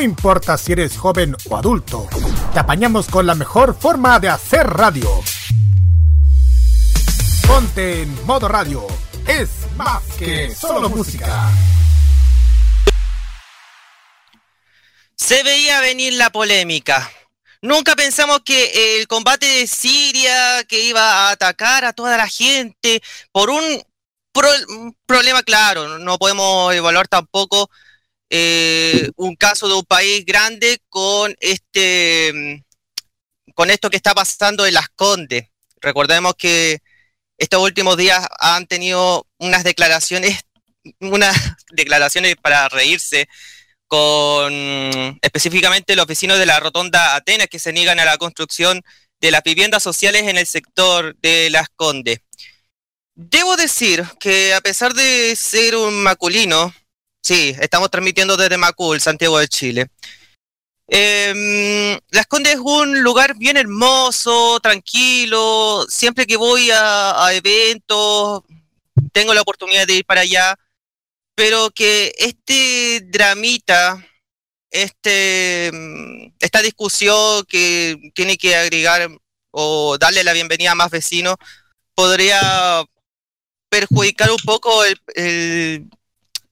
No importa si eres joven o adulto, te apañamos con la mejor forma de hacer radio. Ponte en modo radio. Es más que solo música. Se veía venir la polémica. Nunca pensamos que el combate de Siria, que iba a atacar a toda la gente por un, problema claro, no podemos evaluar tampoco eh, un caso de un país grande con este con esto que está pasando en Las Condes. Recordemos que estos últimos días han tenido unas declaraciones, unas declaraciones para reírse con específicamente los vecinos de la Rotonda Atenas que se niegan a la construcción de las viviendas sociales en el sector de Las Condes. Debo decir que a pesar de ser un maculino, sí, estamos transmitiendo desde Macul, Santiago de Chile. Em, Las Condes es un lugar bien hermoso, tranquilo. Siempre que voy a, eventos, tengo la oportunidad de ir para allá pero que este dramita, este, mm, esta discusión que tiene que agregar o darle la bienvenida a más vecinos, podría perjudicar un poco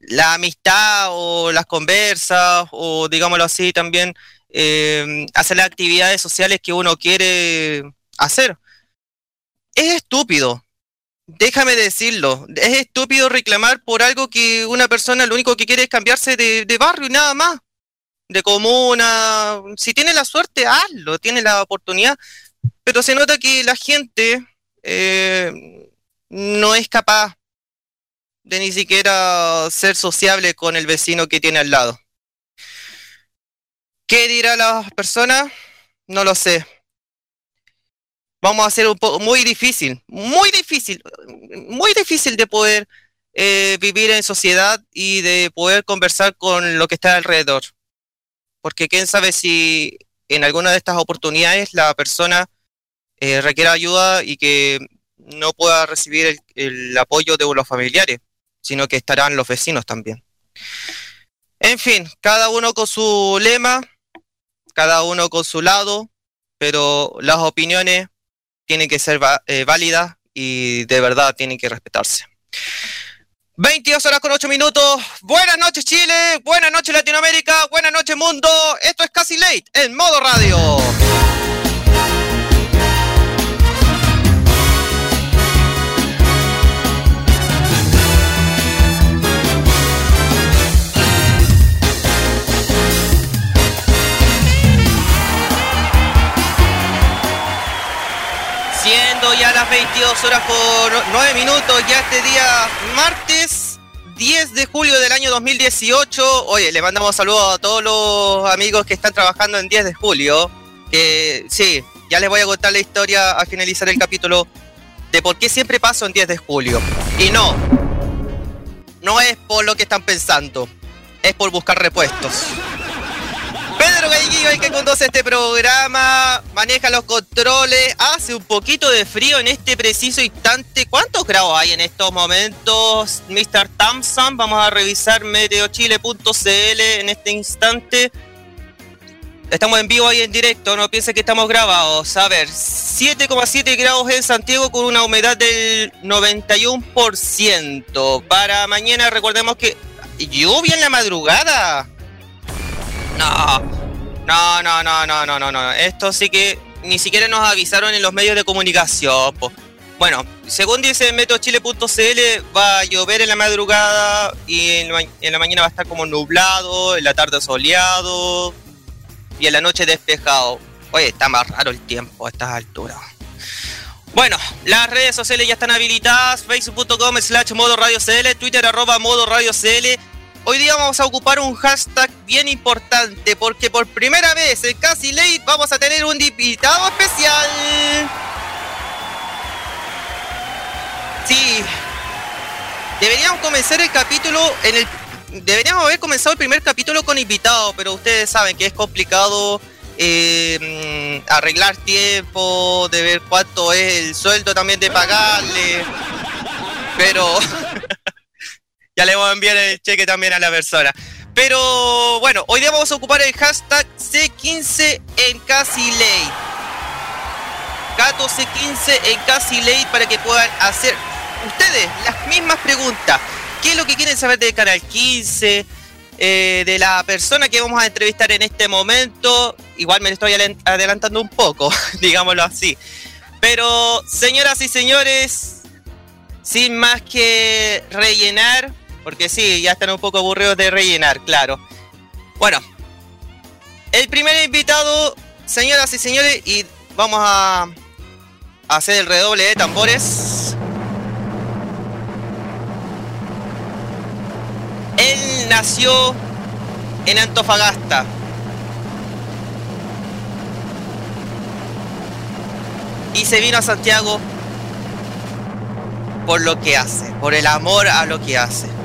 la amistad o las conversas o digámoslo así también eh, hacer las actividades sociales que uno quiere hacer. Es estúpido, déjame decirlo, es estúpido reclamar por algo que una persona lo único que quiere es cambiarse de, barrio y nada más, de comuna. Si tiene la suerte, hazlo, tiene la oportunidad, pero se nota que la gente eh, no es capaz de ni siquiera ser sociable con el vecino que tiene al lado. ¿Qué dirá la persona? No lo sé vamos a hacer un poco muy difícil, muy difícil, muy difícil de poder eh, vivir en sociedad y de poder conversar con lo que está alrededor. Porque quién sabe si en alguna de estas oportunidades la persona eh, requiera ayuda y que no pueda recibir el, el apoyo de los familiares, sino que estarán los vecinos también. En fin, cada uno con su lema, cada uno con su lado, pero las opiniones tienen que ser eh, válidas y de verdad tienen que respetarse. 22 horas con 8 minutos. Buenas noches Chile, buenas noches Latinoamérica, buenas noches mundo. Esto es casi late en modo radio. 22 horas por 9 minutos, ya este día martes 10 de julio del año 2018. Oye, le mandamos saludos a todos los amigos que están trabajando en 10 de julio. Que sí, ya les voy a contar la historia a finalizar el capítulo de por qué siempre paso en 10 de julio. Y no, no es por lo que están pensando, es por buscar repuestos. Pedro Galliguillo, el que conduce este programa, maneja los controles, hace un poquito de frío en este preciso instante. ¿Cuántos grados hay en estos momentos, Mr. Thompson? Vamos a revisar meteochile.cl en este instante. Estamos en vivo ahí en directo, no piense que estamos grabados. A ver, 7,7 grados en Santiago con una humedad del 91%. Para mañana recordemos que lluvia en la madrugada. No, no, no, no, no, no, no, no. Esto sí que ni siquiera nos avisaron en los medios de comunicación. Bueno, según dice metochile.cl, va a llover en la madrugada y en la, mañana va a estar como nublado, en la tarde soleado y en la noche despejado. Oye, está más raro el tiempo a estas alturas. Bueno, las redes sociales ya están habilitadas, facebook.com slash modo radio CL, twitter arroba modo radio CL Hoy día vamos a ocupar un hashtag bien importante porque por primera vez en Casi Late vamos a tener un invitado especial. Sí. Deberíamos comenzar el capítulo en el deberíamos haber comenzado el primer capítulo con invitado, pero ustedes saben que es complicado eh, arreglar tiempo, de ver cuánto es el sueldo también de pagarle. Pero ya le voy a enviar el cheque también a la persona. Pero bueno, hoy día vamos a ocupar el hashtag C15 en Casi Late. Gato C15 en Casi Late para que puedan hacer ustedes las mismas preguntas. ¿Qué es lo que quieren saber del Canal 15? Eh, de la persona que vamos a entrevistar en este momento. Igual me estoy adelantando un poco, digámoslo así. Pero, señoras y señores, sin más que rellenar, porque sí, ya están un poco aburridos de rellenar, claro. Bueno, el primer invitado, señoras y señores, y vamos a hacer el redoble de tambores. Él nació en Antofagasta. Y se vino a Santiago por lo que hace, por el amor a lo que hace.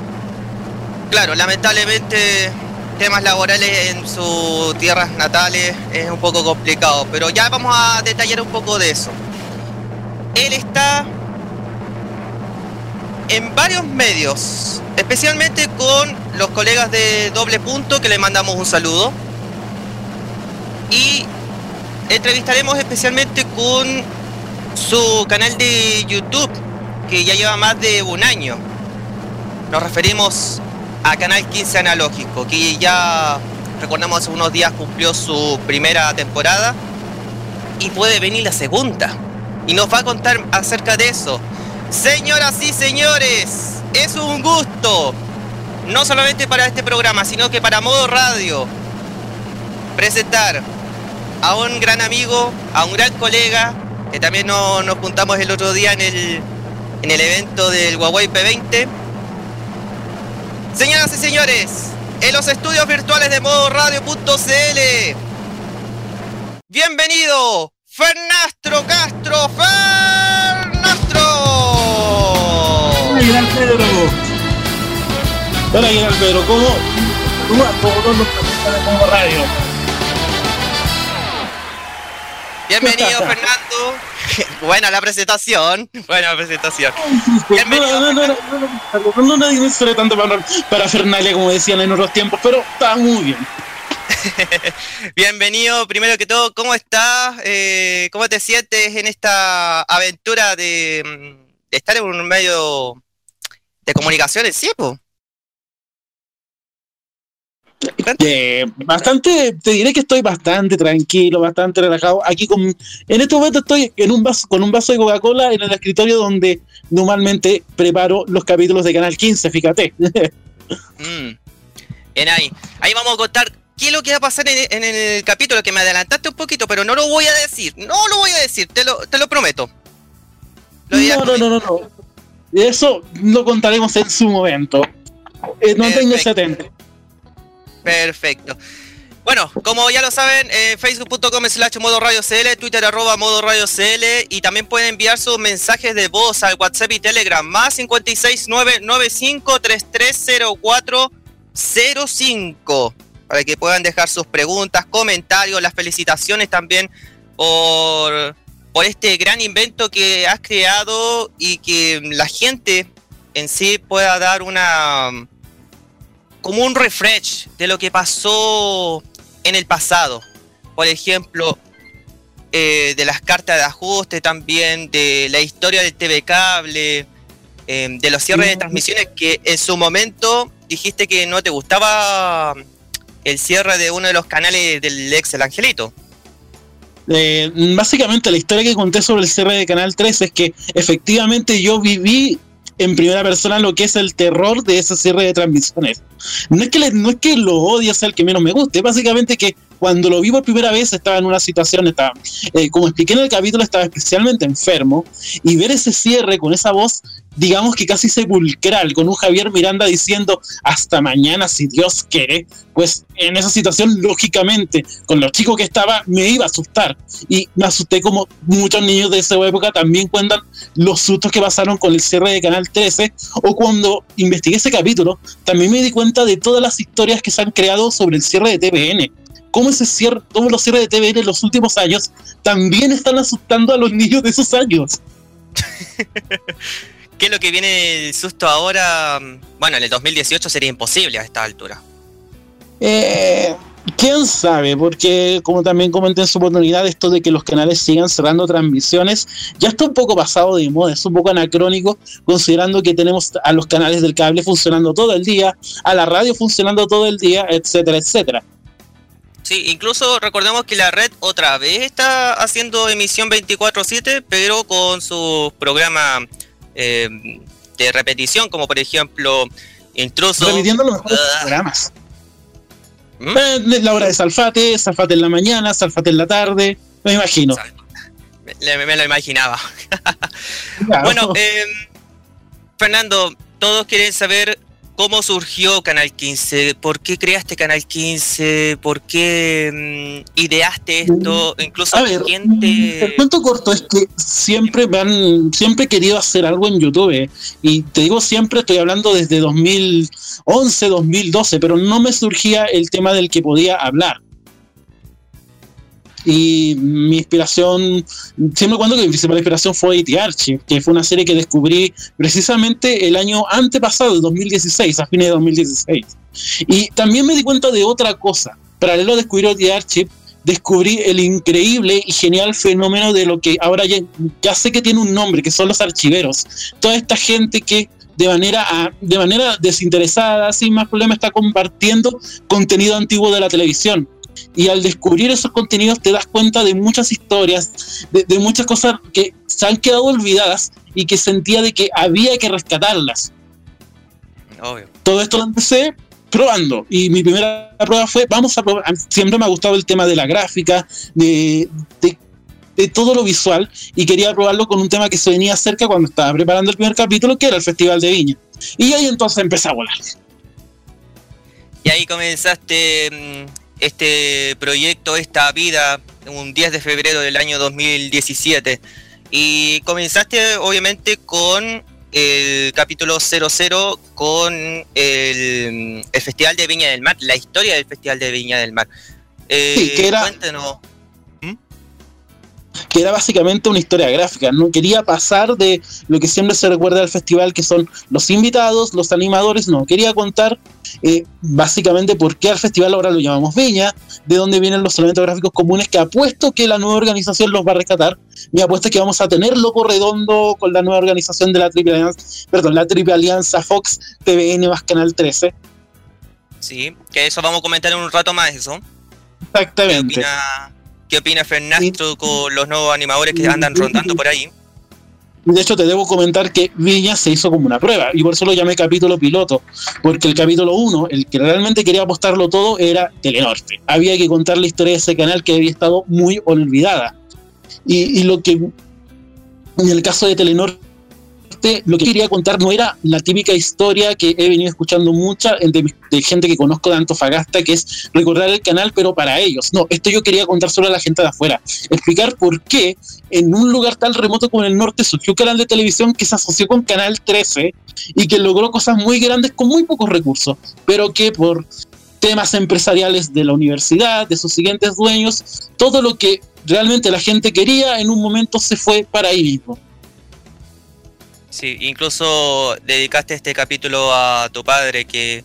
Claro, lamentablemente temas laborales en sus tierras natales es un poco complicado, pero ya vamos a detallar un poco de eso. Él está en varios medios, especialmente con los colegas de Doble Punto, que le mandamos un saludo. Y entrevistaremos especialmente con su canal de YouTube, que ya lleva más de un año. Nos referimos a Canal 15 Analógico, que ya recordamos hace unos días cumplió su primera temporada y puede venir la segunda. Y nos va a contar acerca de eso. Señoras y señores, es un gusto, no solamente para este programa, sino que para Modo Radio, presentar a un gran amigo, a un gran colega, que también nos, juntamos el otro día en el, en el evento del Huawei P20. Señoras y señores, en los estudios virtuales de Modo Radio.cl, bienvenido, Fernastro Castro, Hola, Pedro. Hola, Pedro. ¿Cómo? ¿Cómo de Modo Radio? Bienvenido, Fernando. Buena la presentación. Buena presentación. Bienvenido. No, no, no, no, no, suele tanto para, para Fernalia como decían en otros tiempos, pero está muy bien. Bienvenido, primero que todo, ¿cómo estás? Eh, ¿Cómo te sientes en esta aventura de, de estar en un medio de comunicaciones, sí, pues. Bastante, te diré que estoy bastante tranquilo, bastante relajado. Aquí con, en este momento estoy en un vaso, con un vaso de Coca-Cola en el escritorio donde normalmente preparo los capítulos de Canal 15, fíjate. mm. Bien ahí. Ahí vamos a contar qué es lo que va a pasar en, el capítulo, que me adelantaste un poquito, pero no lo voy a decir. No lo voy a decir, te lo, te lo prometo. no, no, no, no, no. Eso lo contaremos en su momento. Eh, no tengo atento. Perfecto. Bueno, como ya lo saben, eh, facebook.com slash modo radio CL, twitter arroba modo radio CL y también pueden enviar sus mensajes de voz al WhatsApp y Telegram más 56995330405 para que puedan dejar sus preguntas, comentarios, las felicitaciones también por por este gran invento que has creado y que la gente en sí pueda dar una como un refresh de lo que pasó en el pasado. Por ejemplo, eh, de las cartas de ajuste también, de la historia del TV cable, em, de los cierres de transmisiones que en su momento dijiste que no te gustaba el cierre de uno de los canales del ex El Angelito. Eh, básicamente la historia que conté sobre el cierre de Canal 3 es que efectivamente yo viví en primera persona lo que es el terror de ese cierre de transmisiones. No es que, no es que lo odie sea el que menos me guste, básicamente que cuando lo vi por primera vez estaba en una situación, estaba, eh, como expliqué en el capítulo, estaba especialmente enfermo y ver ese cierre con esa voz, digamos que casi sepulcral, con un Javier Miranda diciendo hasta mañana si Dios quiere, pues en esa situación, lógicamente, con lo chico que estaba, me iba a asustar. Y me asusté como muchos niños de esa época también cuentan los sustos que pasaron con el cierre de Canal 13 o cuando investigué ese capítulo, también me di cuenta de todas las historias que se han creado sobre el cierre de TVN cómo, ese cierre, cómo los cierres de TVN en los últimos años también están asustando a los niños de esos años. ¿Qué es lo que viene el susto ahora? Bueno, en el 2018 sería imposible a esta altura. Eh, ¿Quién sabe? Porque como también comenté en su oportunidad, esto de que los canales sigan cerrando transmisiones ya está un poco pasado de moda, es un poco anacrónico, considerando que tenemos a los canales del cable funcionando todo el día, a la radio funcionando todo el día, etcétera, etcétera. Sí, incluso recordemos que la red otra vez está haciendo emisión 24/7, pero con sus programas eh, de repetición, como por ejemplo Intruso. Repitiendo los mejores ah. programas. ¿Mm? Eh, la hora de Salfate, Salfate en la mañana, Salfate en la tarde, me imagino. Me, lo imaginaba. bueno, eh, Fernando, todos quieren saber ¿Cómo surgió Canal 15? ¿Por qué creaste Canal 15? ¿Por qué mm, ideaste esto? Incluso a ver, El cuento corto es que siempre me han, siempre he querido hacer algo en YouTube. Y te digo siempre, estoy hablando desde 2011, 2012, pero no me surgía el tema del que podía hablar. Y mi inspiración, siempre cuando que mi principal inspiración fue IT Archie, que fue una serie que descubrí precisamente el año antepasado, el 2016, a fines de 2016. Y también me di cuenta de otra cosa. Paralelo a descubrir IT Archie, descubrí el increíble y genial fenómeno de lo que ahora ya, ya sé que tiene un nombre, que son los archiveros. Toda esta gente que de manera, de manera desinteresada, sin más problema, está compartiendo contenido antiguo de la televisión y al descubrir esos contenidos te das cuenta de muchas historias, de, muchas cosas que se han quedado olvidadas y que sentía de que había que rescatarlas. Todo esto lo empecé probando y mi primera prueba fue, vamos a probar, siempre me ha gustado el tema de la gráfica, de, de, de todo lo visual y quería probarlo con un tema que se venía cerca cuando estaba preparando el primer capítulo, que era el Festival de Viña. Y ahí entonces empecé a volar. Y ahí comenzaste mm, este proyecto, esta vida, un 10 de febrero del año 2017. Y comenzaste obviamente con el capítulo 00 con el, Festival de Viña del Mar, la historia del Festival de Viña del Mar. Eh, que era, que era básicamente una historia gráfica. No quería pasar de lo que siempre se recuerda del festival, que son los invitados, los animadores. No, quería contar eh, básicamente por qué al festival ahora lo llamamos Viña, de dónde vienen los elementos gráficos comunes que apuesto que la nueva organización los va a rescatar. Mi apuesta es que vamos a tener loco redondo con la nueva organización de la Triple Alianza, perdón, la Triple Alianza Fox, TVN más Canal 13. Sí, que eso vamos a comentar en un rato más eso. Exactamente. ¿Qué opina Fernando con los nuevos animadores que andan rondando por ahí? De hecho, te debo comentar que Viña se hizo como una prueba, y por eso lo llamé capítulo piloto, porque el capítulo 1, el que realmente quería apostarlo todo, era Telenorte. Había que contar la historia de ese canal que había estado muy olvidada. Y, y lo que, en el caso de Telenorte, lo que quería contar no era la típica historia que he venido escuchando mucha de, gente que conozco de Antofagasta, que es recordar el canal, pero para ellos. No, esto yo quería contar solo a la gente de afuera. Explicar por qué en un lugar tan remoto como el norte surgió un canal de televisión que se asoció con Canal 13 y que logró cosas muy grandes con muy pocos recursos, pero que por temas empresariales de la universidad, de sus siguientes dueños, todo lo que realmente la gente quería en un momento se fue para ahí mismo. Sí, incluso dedicaste este capítulo a tu padre que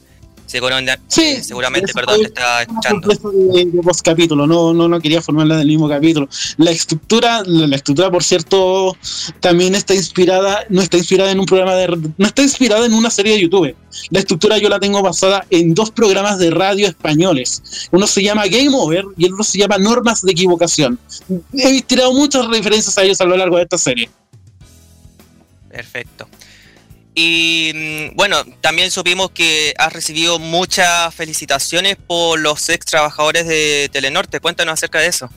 sí, seguramente perdón, te está escuchando. De, dos capítulos, no, no, no quería formarla del mismo capítulo. La estructura, la, estructura, por cierto, también está inspirada, no está inspirada en un programa de no está inspirada en una serie de YouTube. La estructura yo la tengo basada en dos programas de radio españoles. Uno se llama Game Over y el otro se llama Normas de Equivocación. He tirado muchas referencias a ellos a lo largo de esta serie. Perfecto. Y mm, bueno, también supimos que has recibido muchas felicitaciones por los ex trabajadores de Telenorte. Cuéntanos acerca de eso.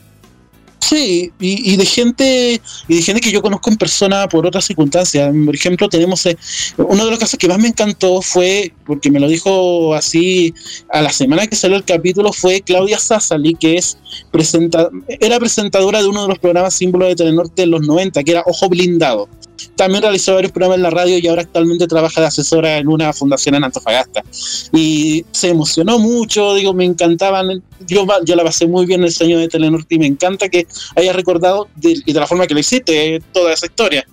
Sí, y, de gente y de gente que yo conozco en persona por otras circunstancias. Por ejemplo, tenemos eh, uno de los casos que más me encantó fue porque me lo dijo así a la semana que salió el capítulo fue Claudia Sassali, que es presenta, era presentadora de uno de los programas símbolos de Telenorte de los 90, que era Ojo Blindado. También realizó varios programas en la radio y ahora actualmente trabaja de asesora en una fundación en Antofagasta. Y se emocionó mucho, digo, me encantaban. Yo, yo la pasé muy bien en el sueño de Telenorte y me encanta que haya recordado de, de la forma que lo hiciste toda esa historia.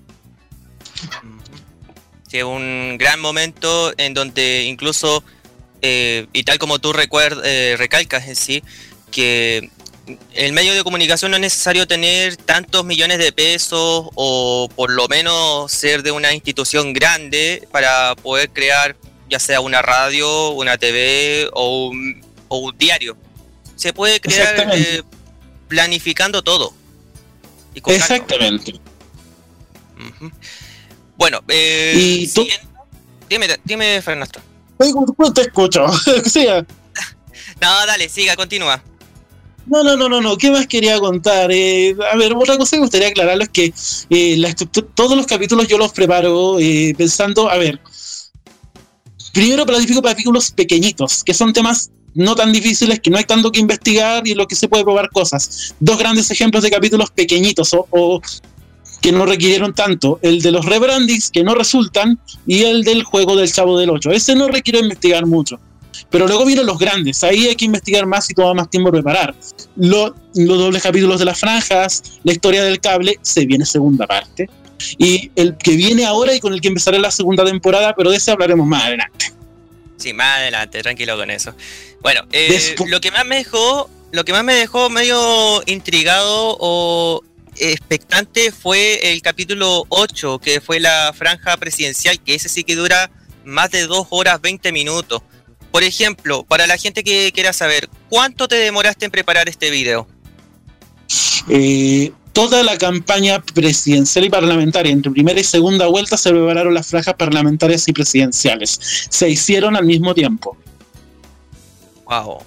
Sí, un gran momento en donde incluso eh, y tal como tú recuerdas, recalcas en sí, que el medio de comunicación no es necesario tener tantos millones de pesos o por lo menos ser de una institución grande para poder crear ya sea una radio, una TV o un, diario. Se puede crear eh, planificando todo. Exactamente. Bueno, eh, ¿Y tú? dime, dime, Fernando. te escucho. no, dale, siga, continúa. No, no, no, no, no. ¿Qué más quería contar? Eh, a ver, otra cosa que me gustaría aclararlo es que eh, todos los capítulos yo los preparo eh, pensando, a ver, primero planifico capítulos pequeñitos, que son temas no tan difíciles, que no hay tanto que investigar y en lo que se puede probar cosas. Dos grandes ejemplos de capítulos pequeñitos o, que no requirieron tanto, el de los rebrandings que no resultan y el del juego del Chavo del 8. Ese no requiere investigar mucho. Pero luego vienen los grandes, ahí hay que investigar más y toma más tiempo preparar. los dobles capítulos de las franjas, la historia del cable, se viene segunda parte. Y el que viene ahora y con el que empezaré la segunda temporada, pero de ese hablaremos más adelante. Sí, más adelante, tranquilo con eso. Bueno, eh, lo que más me dejó, lo que más me dejó medio intrigado o expectante fue el capítulo 8, que fue la franja presidencial, que ese sí que dura más de 2 horas 20 minutos. Por ejemplo, para la gente que quiera saber, ¿cuánto te demoraste en preparar este video? Eh, toda la campaña presidencial y parlamentaria, entre primera y segunda vuelta, se prepararon las franjas parlamentarias y presidenciales. Se hicieron al mismo tiempo. Wow.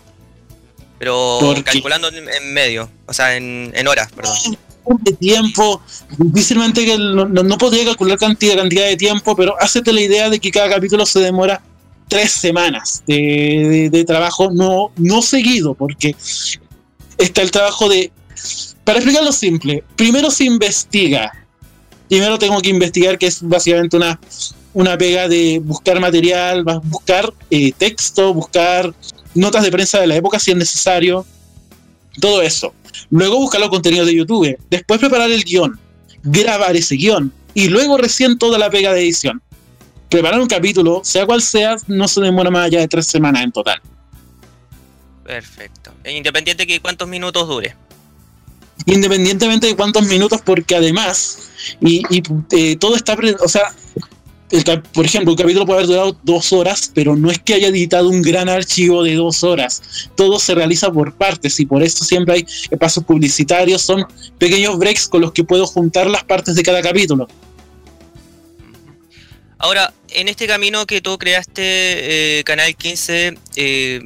Pero calculando en medio, o sea, en, horas, perdón. De tiempo, difícilmente que no, podría calcular cantidad, cantidad de tiempo, pero hacete la idea de que cada capítulo se demora tres semanas de, trabajo no, no seguido, porque está el trabajo de... Para explicarlo simple, primero se investiga. Primero tengo que investigar, que es básicamente una, una pega de buscar material, buscar eh, texto, buscar notas de prensa de la época si es necesario, todo eso. Luego buscar los contenidos de YouTube, después preparar el guion, grabar ese guion y luego recién toda la pega de edición preparar un capítulo, sea cual sea, no se demora más allá de tres semanas en total. Perfecto. E independiente de cuántos minutos dure. Independientemente de cuántos minutos, porque además, y, eh, todo está, o sea, por ejemplo, el capítulo puede haber durado dos horas, pero no es que haya editado un gran archivo de dos horas. Todo se realiza por partes y por eso siempre hay pasos publicitarios, son pequeños breaks con los que puedo juntar las partes de cada capítulo. Ahora, en este camino que tú creaste, eh, Canal 15, eh,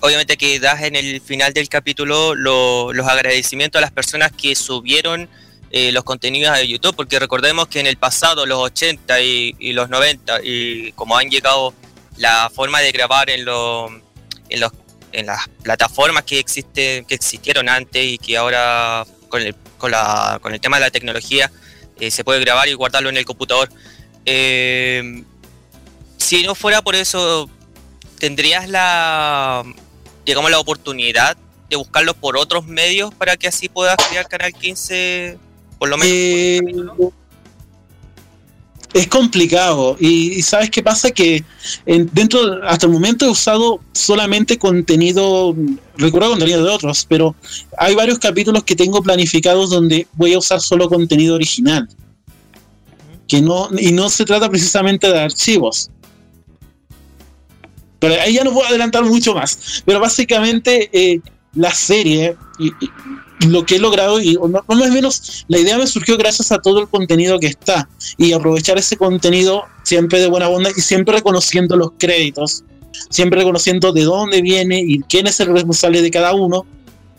obviamente que das en el final del capítulo los agradecimientos a las personas que subieron eh, los contenidos de YouTube, porque recordemos que en el pasado, los 80 y, los 90, y como han llegado la forma de grabar en, en, los, en las plataformas que, existe, que existieron antes y que ahora con el, con la, con el tema de la tecnología se puede grabar y guardarlo en el computador. Eh, si no fuera por eso, ¿tendrías la, digamos, la oportunidad de buscarlo por otros medios para que así puedas crear Canal 15, por lo menos? Eh, es complicado. Y, sabes qué pasa que dentro hasta el momento he usado solamente contenido recuerdo contenido de otros pero hay varios capítulos que tengo planificados donde voy a usar solo contenido original que no, y no se trata precisamente de archivos. Pero ahí ya no puedo adelantar mucho más. Pero básicamente eh, la serie y, lo que he logrado, y no, más menos, la idea me surgió gracias a todo el contenido que está. Y aprovechar ese contenido siempre de buena onda y siempre reconociendo los créditos, siempre reconociendo de dónde viene y quién es el responsable de cada uno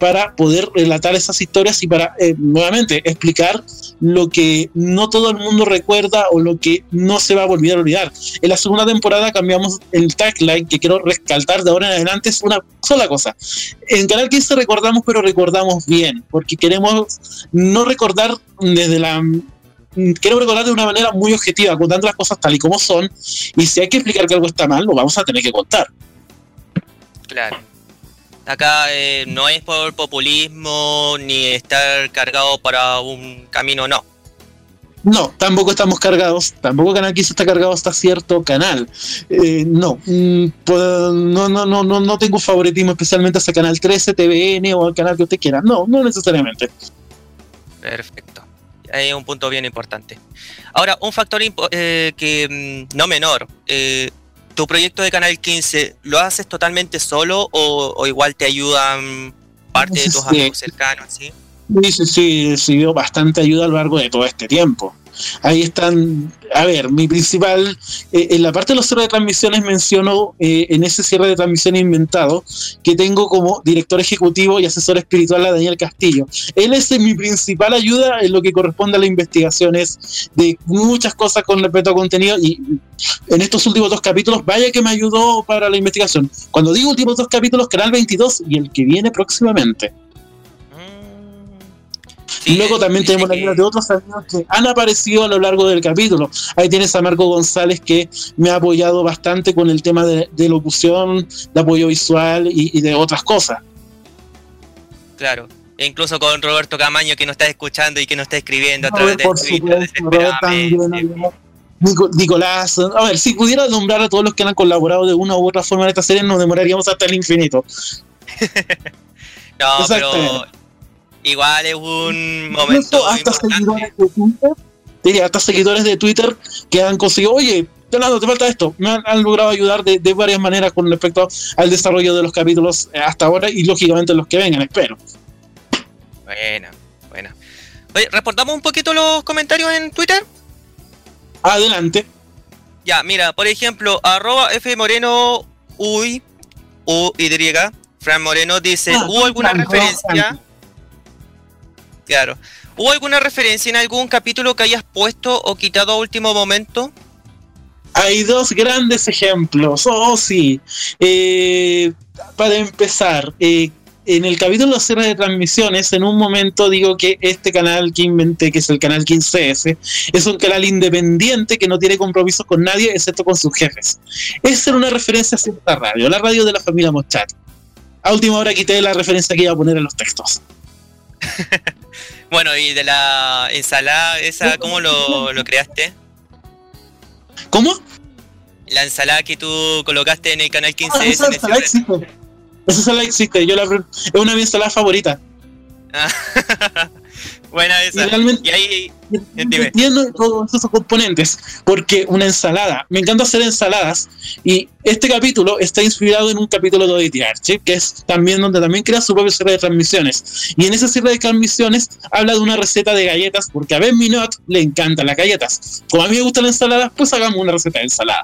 para poder relatar esas historias y para eh, nuevamente explicar lo que no todo el mundo recuerda o lo que no se va a volver a olvidar. En la segunda temporada cambiamos el tagline que quiero rescatar de ahora en adelante es una sola cosa. En Canal 15 recordamos pero recordamos bien porque queremos no recordar desde la quiero recordar de una manera muy objetiva, contando las cosas tal y como son, y si hay que explicar que algo está mal, lo vamos a tener que contar. Claro. Acá eh, no es por populismo ni estar cargado para un camino, no. No, tampoco estamos cargados, tampoco Canal 15 está cargado hasta cierto canal. Eh, no, mm, pues, no, no, no, no, no tengo favoritismo especialmente hacia Canal 13, TVN o el canal que usted quiera. No, no necesariamente. Perfecto. Hay un punto bien importante. Ahora, un factor eh, que mm, no menor. Eh, ¿Tu proyecto de Canal 15 lo haces totalmente solo o, igual te ayudan parte de tus amigos cercanos? ¿sí? Sí, sí, sí, recibió bastante ayuda a lo largo de todo este tiempo. Ahí están, a ver, mi principal, eh, en la parte de los cierres de transmisiones menciono eh, en ese cierre de transmisión inventado que tengo como director ejecutivo y asesor espiritual a Daniel Castillo. Él es mi principal ayuda en lo que corresponde a las investigaciones de muchas cosas con respecto a contenido y en estos últimos dos capítulos, vaya que me ayudó para la investigación. Cuando digo últimos dos capítulos, Canal 22 y el que viene próximamente. Y luego también tenemos la ayuda de otros amigos que han aparecido a lo largo del capítulo. Ahí tienes a Marco González que me ha apoyado bastante con el tema de, locución, de apoyo visual y, de otras cosas. Claro. E incluso con Roberto Camaño que nos está escuchando y que nos está escribiendo a través de Twitter. Nicolás, a ver, si pudiera nombrar a todos los que han colaborado de una u otra forma en esta serie, nos demoraríamos hasta el infinito. no, pero igual es un momento. Hasta seguidores de Twitter, hasta seguidores de Twitter que han conseguido, oye, Fernando, te falta esto. Me han, logrado ayudar de, varias maneras con respecto al desarrollo de los capítulos eh, hasta ahora y lógicamente los que vengan, espero. Bueno, bueno. Oye, ¿reportamos un poquito los comentarios en Twitter? Adelante. Ya, mira, por ejemplo, arroba F Moreno Uy, U Y, Fran Moreno dice, ah, ¿hubo alguna referencia? Claro. ¿Hubo alguna referencia en algún capítulo que hayas puesto o quitado a último momento? Hay dos grandes ejemplos. Oh, sí. Eh, para empezar, eh, en el capítulo cierre de transmisiones, en un momento digo que este canal que inventé, que es el canal 15S, es un canal independiente que no tiene compromisos con nadie excepto con sus jefes. Esa era una referencia a cierta radio, la radio de la familia Mochat. A última hora quité la referencia que iba a poner en los textos. bueno, y de la ensalada esa, ¿cómo lo, creaste? ¿Cómo? La ensalada que tú colocaste en el canal 15 ah, esa ensalada existe. Esa ensalada existe. Yo la, es una de mis ensaladas favoritas. Buena esa. Y realmente ahí, entiendo todos esos componentes, porque una ensalada, me encanta hacer ensaladas, y este capítulo está inspirado en un capítulo de Oddity Archie, que es también donde también crea su propio cierre de transmisiones. Y en ese cierre de transmisiones habla de una receta de galletas, porque a Ben Minot le encantan las galletas. Como a mí me gusta la ensalada, pues hagamos una receta de ensalada.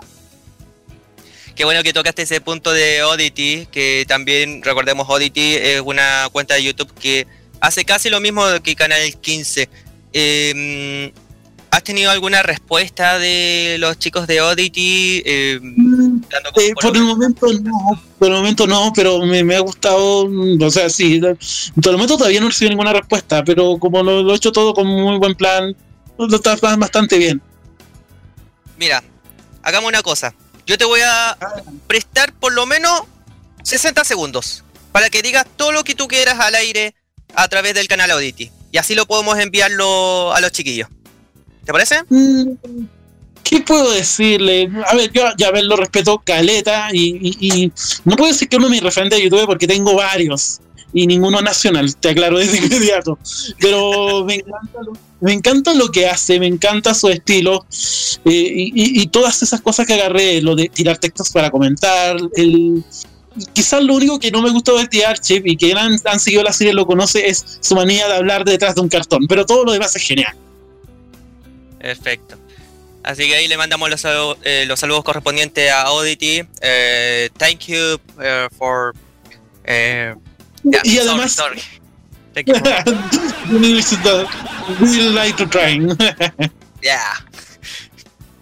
Qué bueno que tocaste ese punto de Oddity, que también recordemos Oddity es una cuenta de YouTube que hace casi lo mismo que Canal 15. Em, ¿Has tenido alguna respuesta de los chicos de Oddity? Em, mm, eh, por el momento no, por el momento no, pero me, ha gustado, o sea, sí, por el momento todavía no recibido ninguna respuesta, pero como lo, he hecho todo con muy buen plan, lo está bastante bien. Mira, hagamos una cosa, yo te voy a ah. prestar por lo menos 60 segundos para que digas todo lo que tú quieras al aire a través del canal Audity. Y así lo podemos enviarlo a los chiquillos. ¿Te parece? Mm, ¿Qué puedo decirle? A ver, yo ya ver, lo respeto caleta y, no puedo decir que uno mi referente de YouTube porque tengo varios y ninguno nacional, te aclaro desde inmediato. Pero me encanta lo, me encanta lo que hace, me encanta su estilo eh, y, y, todas esas cosas que agarré, lo de tirar textos para comentar, el, quizás lo único que no me gustó de este Archie y que han, han seguido la serie lo conoce es su manía de hablar detrás de un cartón, pero todo lo demás es genial. Perfecto. Así que ahí le mandamos los, eh, los saludos correspondientes a Oddity. Eh, thank you uh, for. Eh, y además. Sorry, Thank you we like to try. yeah.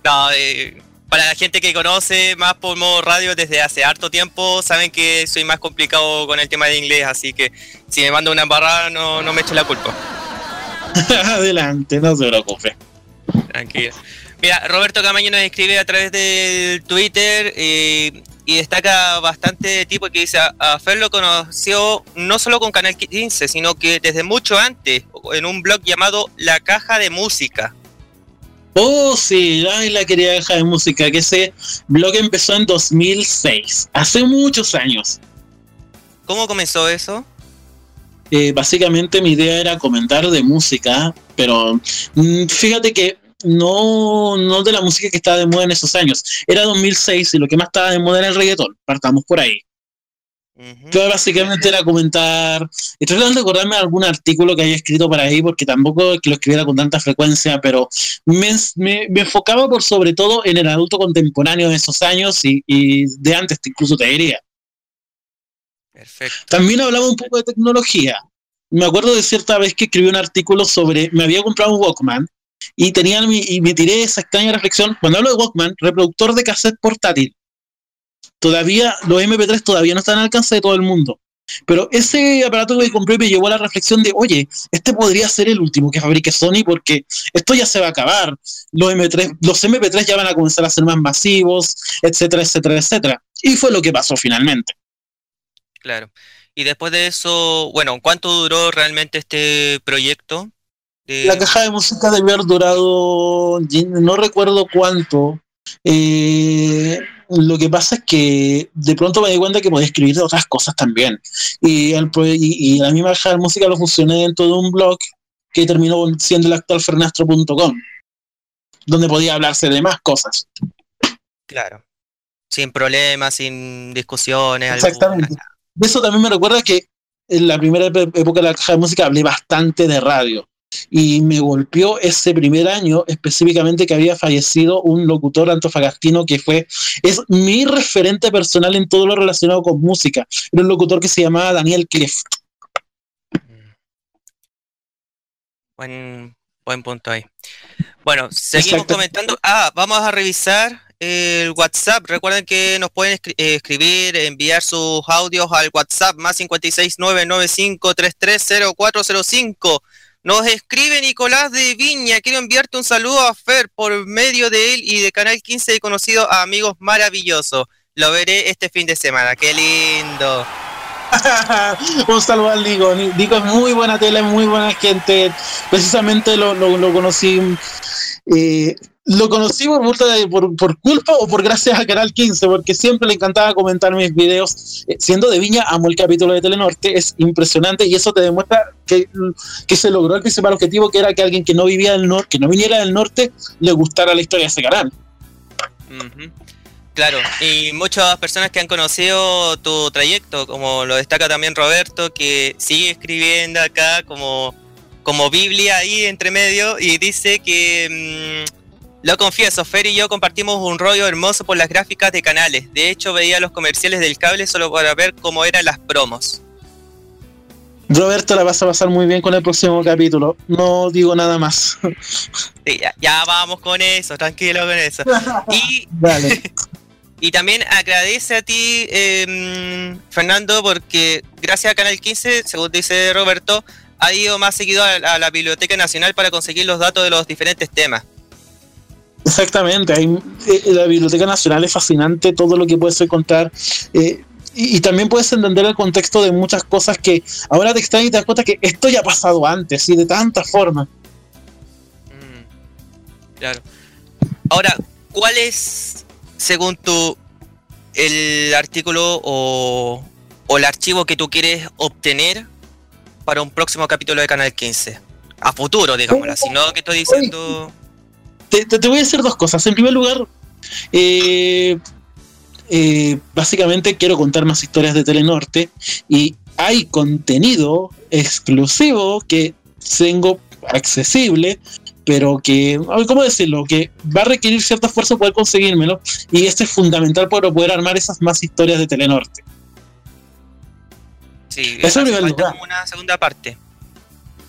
No, eh, para la gente que conoce más por modo radio desde hace harto tiempo, saben que soy más complicado con el tema de inglés, así que si me mando una embarrada no, no me eche la culpa. Adelante, no se preocupe. Tranquilo. Mira, Roberto Camaño nos escribe a través del Twitter eh, y destaca bastante tipo que dice, a Fer lo conoció no solo con Canal 15, sino que desde mucho antes, en un blog llamado La Caja de Música. Oh, sí, ay, la quería dejar de música, que ese blog empezó en 2006, hace muchos años. ¿Cómo comenzó eso? Eh, básicamente mi idea era comentar de música, pero mm, fíjate que no, no de la música que estaba de moda en esos años. Era 2006 y lo que más estaba de moda era el reggaetón. Partamos por ahí. Yo básicamente era comentar, estoy tratando de acordarme de algún artículo que haya escrito para ahí, porque tampoco es que lo escribiera con tanta frecuencia, pero me, enfocaba por sobre todo en el adulto contemporáneo de esos años y, y de antes, incluso te diría. Perfecto. También hablaba un poco de tecnología. Me acuerdo de cierta vez que escribí un artículo sobre, me había comprado un Walkman y, tenía y me tiré esa extraña reflexión. Cuando hablo de Walkman, reproductor de cassette portátil. Todavía, los MP3 todavía no están al alcance de todo el mundo. Pero ese aparato que compré me llevó a la reflexión de, oye, este podría ser el último que fabrique Sony porque esto ya se va a acabar. Los, M3, los MP3 ya van a comenzar a ser más masivos, etcétera, etcétera, etcétera. Y fue lo que pasó finalmente. Claro. Y después de eso, bueno, ¿cuánto duró realmente este proyecto? La caja de música debió haber durado, no recuerdo cuánto. Eh, lo que pasa es que de pronto me di cuenta que podía escribir de otras cosas también. Y, el, y, la misma caja de música lo fusioné dentro de un blog que terminó siendo el actual fernastro.com, donde podía hablarse de más cosas. Claro. Sin problemas, sin discusiones. Exactamente. De eso también me recuerda que en la primera época de la caja de música hablé bastante de radio y me golpeó ese primer año específicamente que había fallecido un locutor antofagastino que fue, es mi referente personal en todo lo relacionado con música. Era un locutor que se llamaba Daniel Clef. Buen, buen punto ahí. Bueno, seguimos comentando. Ah, vamos a revisar el WhatsApp. Recuerden que nos pueden eh, escribir, enviar sus audios al WhatsApp más 56995330405. Nos escribe Nicolás de Viña. Quiero enviarte un saludo a Fer por medio de él y de Canal 15 he conocido a amigos maravillosos. Lo veré este fin de semana. Qué lindo. un saludo al Nico. Nico es muy buena tele, muy buena gente. Precisamente lo, lo conocí eh, lo conocí por, culpa o por gracias a Canal 15, porque siempre le encantaba comentar mis videos. Eh, siendo de Viña, amo el capítulo de Telenorte, es impresionante y eso te demuestra que, que se logró el principal objetivo, que era que alguien que no vivía del norte, que no viniera del norte, le gustara la historia de ese canal. Claro, y muchas personas que han conocido tu trayecto, como lo destaca también Roberto, que sigue escribiendo acá como, como Biblia ahí entre medio y dice que... Mm, lo confieso, Fer y yo compartimos un rollo hermoso por las gráficas de canales. De hecho, veía los comerciales del cable solo para ver cómo eran las promos. Roberto, la vas a pasar muy bien con el próximo capítulo. No digo nada más. Sí, ya, vamos con eso, tranquilo con eso. Y, y también agradece a ti, em, Fernando, porque gracias a Canal 15, según dice Roberto, ha ido más seguido a la Biblioteca Nacional para conseguir los datos de los diferentes temas. Exactamente, hay, eh, la Biblioteca Nacional es fascinante, todo lo que puedes encontrar. Eh, y, también puedes entender el contexto de muchas cosas que ahora te extrañas y te das cuenta que esto ya ha pasado antes y de tantas formas. Mm, claro. Ahora, ¿cuál es, según tú, el artículo o, o, el archivo que tú quieres obtener para un próximo capítulo de Canal 15? A futuro, digámoslo así, no que estoy diciendo te, voy a decir dos cosas. En primer lugar, eh, eh, básicamente quiero contar más historias de Telenorte y hay contenido exclusivo que tengo accesible, pero que, ¿cómo decirlo? Que va a requerir cierto esfuerzo poder conseguírmelo y esto es fundamental para poder armar esas más historias de Telenorte. Sí, eso es como una segunda parte.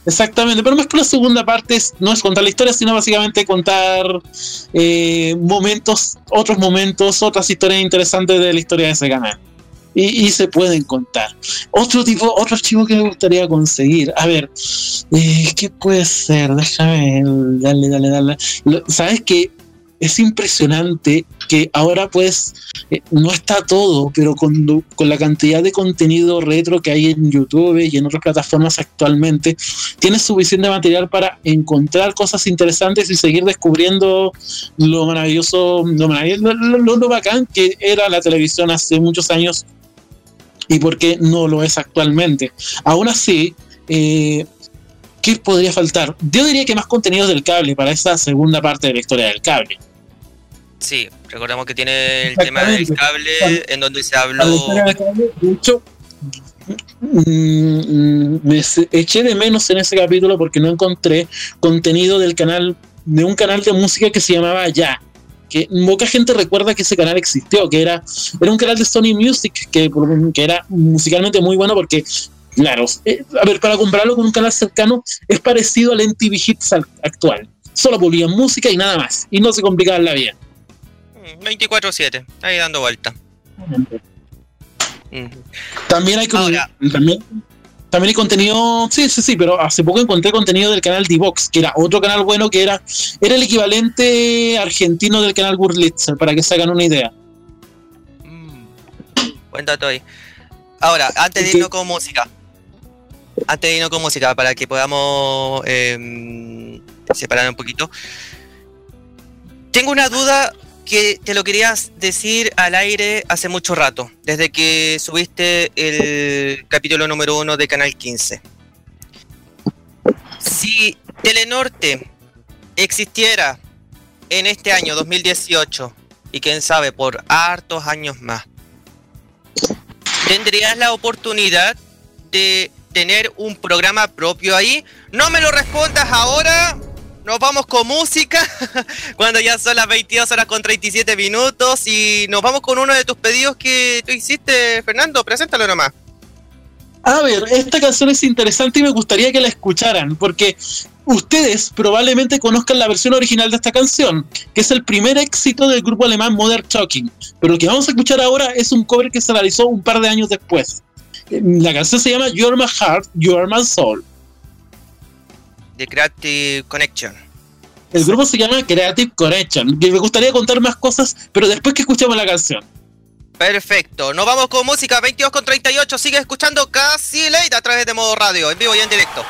Exactamente, pero más que la segunda parte no es contar la historia, sino básicamente contar eh, momentos, otros momentos, otras historias interesantes de la historia de ese canal. Y, se pueden contar. Otro tipo, otro archivo que me gustaría conseguir. A ver, eh, ¿qué puede ser? Déjame, dale, dale, dale. ¿Sabes qué? Es impresionante que ahora pues eh, no está todo, pero con, con, la cantidad de contenido retro que hay en YouTube y en otras plataformas actualmente, tienes suficiente material para encontrar cosas interesantes y seguir descubriendo lo maravilloso, lo, maravilloso, lo, bacán que era la televisión hace muchos años y por qué no lo es actualmente. Aún así, eh, ¿qué podría faltar? Yo diría que más contenidos del cable para esta segunda parte de la historia del cable. Sí, recordemos que tiene el tema del cable en donde se habló. De hecho, mm, me eché de menos en ese capítulo porque no encontré contenido del canal, de un canal de música que se llamaba Ya. Que poca gente recuerda que ese canal existió, que era, era un canal de Sony Music que, que era musicalmente muy bueno porque Claro, eh, a ver, para compararlo con un canal cercano, es parecido al MTV Hits actual. Solo publican música y nada más, y no se complicaban la vida. 24-7, ahí dando vuelta. También hay también, también hay contenido, sí, sí, sí, pero hace poco encontré contenido del canal D-Box, que era otro canal bueno que era, era el equivalente argentino del canal Burlitzer, para que se hagan una idea. Mm, buen dato ahí. Ahora, antes de irnos con música, antes de irnos con música, para que podamos eh, separar un poquito, tengo una duda que te lo querías decir al aire hace mucho rato, desde que subiste el capítulo número uno de Canal 15. Si Telenorte existiera en este año 2018 y quién sabe por hartos años más, ¿tendrías la oportunidad de tener un programa propio ahí? No me lo respondas ahora, nos vamos con música cuando ya son las 22 horas con 37 minutos y nos vamos con uno de tus pedidos que tú hiciste, Fernando. Preséntalo nomás. A ver, esta canción es interesante y me gustaría que la escucharan porque ustedes probablemente conozcan la versión original de esta canción, que es el primer éxito del grupo alemán Modern Talking. Pero lo que vamos a escuchar ahora es un cover que se realizó un par de años después. La canción se llama You're My Heart, You're My Soul. The Creative Connection. El grupo se llama Creative Connection. me gustaría contar más cosas, pero después que escuchemos la canción. Perfecto, nos vamos con música 22 con 38. Sigue escuchando casi late a través de modo radio, en vivo y en directo.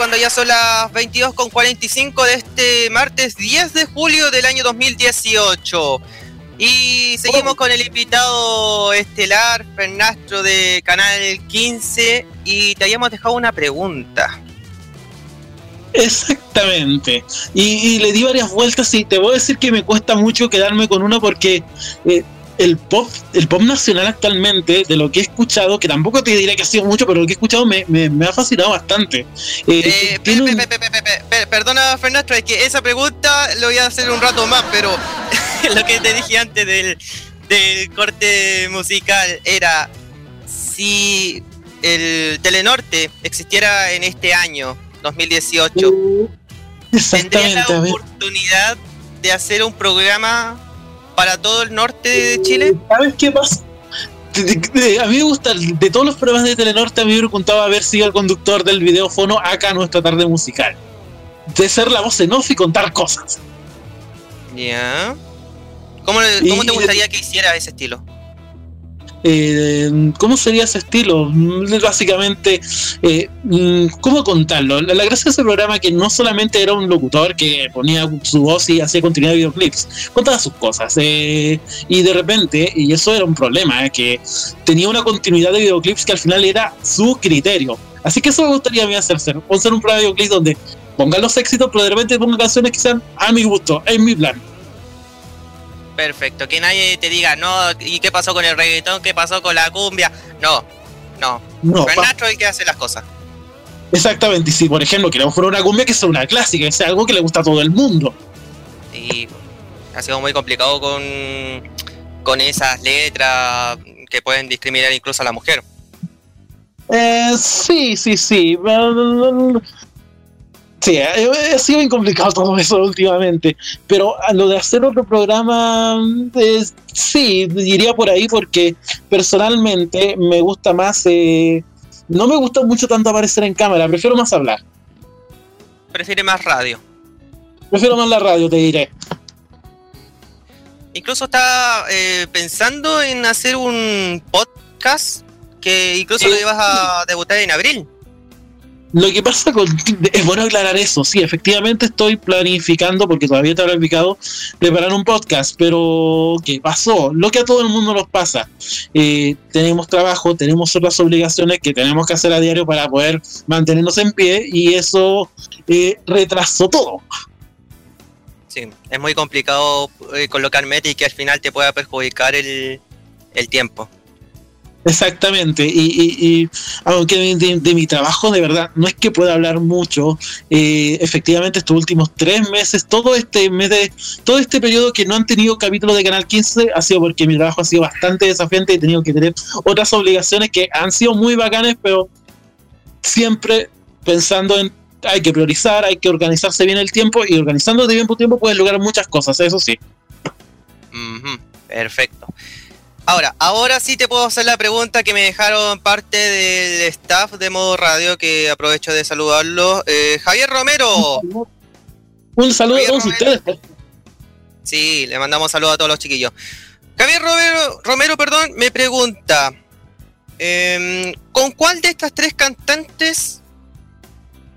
Cuando ya son las 22.45 de este martes 10 de julio del año 2018. Y seguimos con el invitado estelar, Fernastro de Canal 15, y te habíamos dejado una pregunta. Exactamente. Y, le di varias vueltas y te voy a decir que me cuesta mucho quedarme con una porque eh, el pop, el pop nacional actualmente, de lo que he escuchado, que tampoco te diré que ha sido mucho, pero lo que he escuchado me, ha fascinado bastante. perdona, Fernando, es que esa pregunta lo voy a hacer un rato más, pero lo que te dije antes del, del corte musical era si el Telenorte existiera en este año, 2018, tendría la oportunidad de hacer un programa para todo el norte de Chile? ¿Sabes qué pasa? A mí me gusta, de todos los programas de Telenorte, a mí me preguntaba haber sido el conductor del videofono acá nuestra tarde musical. De ser la voz en off y contar cosas. Ya. ¿Cómo, ¿Cómo, te gustaría que hiciera ese estilo? Eh, ¿Cómo sería ese estilo? Básicamente, eh, mm, ¿cómo contarlo? La, gracia de ese programa que no solamente era un locutor que ponía su voz y hacía continuidad de videoclips, contaba sus cosas. Eh, y de repente, y eso era un problema, que tenía una continuidad de videoclips que al final era su criterio. Así que eso me gustaría a mí hacer, hacer un programa de videoclips donde pongan los éxitos, pero de repente pongan canciones que sean a mi gusto, en mi plan. Perfecto, que nadie te diga, no, ¿y qué pasó con el reggaetón? ¿Qué pasó con la cumbia? No, no. no Nacho es el que hace las cosas. Exactamente, y si por ejemplo queremos poner una cumbia que sea una clásica, que sea algo que le gusta a todo el mundo. Y ha sido muy complicado con, con esas letras que pueden discriminar incluso a la mujer. Eh, sí, sí, sí. Sí, ha sido bien complicado todo eso últimamente, pero a lo de hacer otro programa, sí, diría por ahí porque personalmente me gusta más, eh, no me gusta mucho tanto aparecer en cámara, prefiero más hablar. Prefiere más radio. Prefiero más la radio, te diré. Incluso está eh, pensando en hacer un podcast que incluso lo ibas a debutar en abril. Lo que pasa con. Es bueno aclarar eso. Sí, efectivamente estoy planificando, porque todavía habrá explicado, preparar un podcast. Pero, ¿qué pasó? Lo que a todo el mundo nos pasa. Eh, tenemos trabajo, tenemos otras obligaciones que tenemos que hacer a diario para poder mantenernos en pie, y eso eh, retrasó todo. Sí, es muy complicado eh, colocar metas y que al final te pueda perjudicar el, el tiempo. Exactamente, y, aunque de, mi trabajo de verdad no es que pueda hablar mucho, eh, efectivamente estos últimos tres meses, todo este mes de, todo este periodo que no han tenido capítulo de Canal 15 ha sido porque mi trabajo ha sido bastante desafiante y he tenido que tener otras obligaciones que han sido muy bacanes, pero siempre pensando en hay que priorizar, hay que organizarse bien el tiempo y organizándote bien tu tiempo puedes lograr muchas cosas, eso sí. Perfecto. Ahora, ahora sí te puedo hacer la pregunta que me dejaron parte del staff de modo radio, que aprovecho de saludarlo. Eh, Javier Romero. Un saludo a todos ustedes. Sí, le mandamos saludos a todos los chiquillos. Javier Romero, Romero perdón, me pregunta, em, ¿con cuál de estas tres cantantes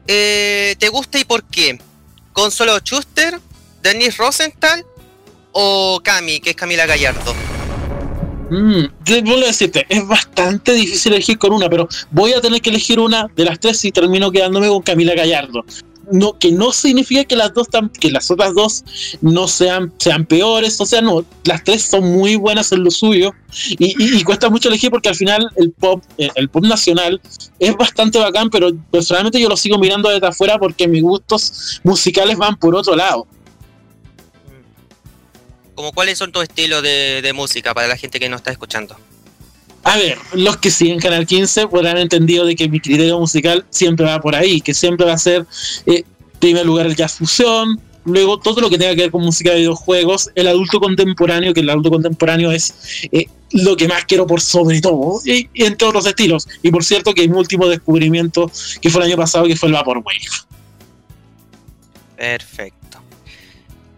eh, te gusta y por qué? ¿Con solo Schuster, Denise Rosenthal o Cami, que es Camila Gallardo? Mm, vuelvo a decirte, es bastante difícil elegir con una, pero voy a tener que elegir una de las tres y termino quedándome con Camila Gallardo. No, que no significa que las dos que las otras dos no sean, sean peores, o sea, no, las tres son muy buenas en lo suyo y, cuesta mucho elegir porque al final el pop, el, pop nacional es bastante bacán, pero personalmente yo lo sigo mirando desde afuera porque mis gustos musicales van por otro lado como cuáles son tus estilos de, música para la gente que no está escuchando. A ver, los que siguen Canal 15 podrán entendido de que mi criterio musical siempre va por ahí, que siempre va a ser, eh, en primer lugar, el jazz fusión, luego todo lo que tenga que ver con música de videojuegos, el adulto contemporáneo, que el adulto contemporáneo es eh, lo que más quiero por sobre todo, y, entre otros estilos. Y por cierto, que mi último descubrimiento, que fue el año pasado, que fue el Vaporwave. Perfecto.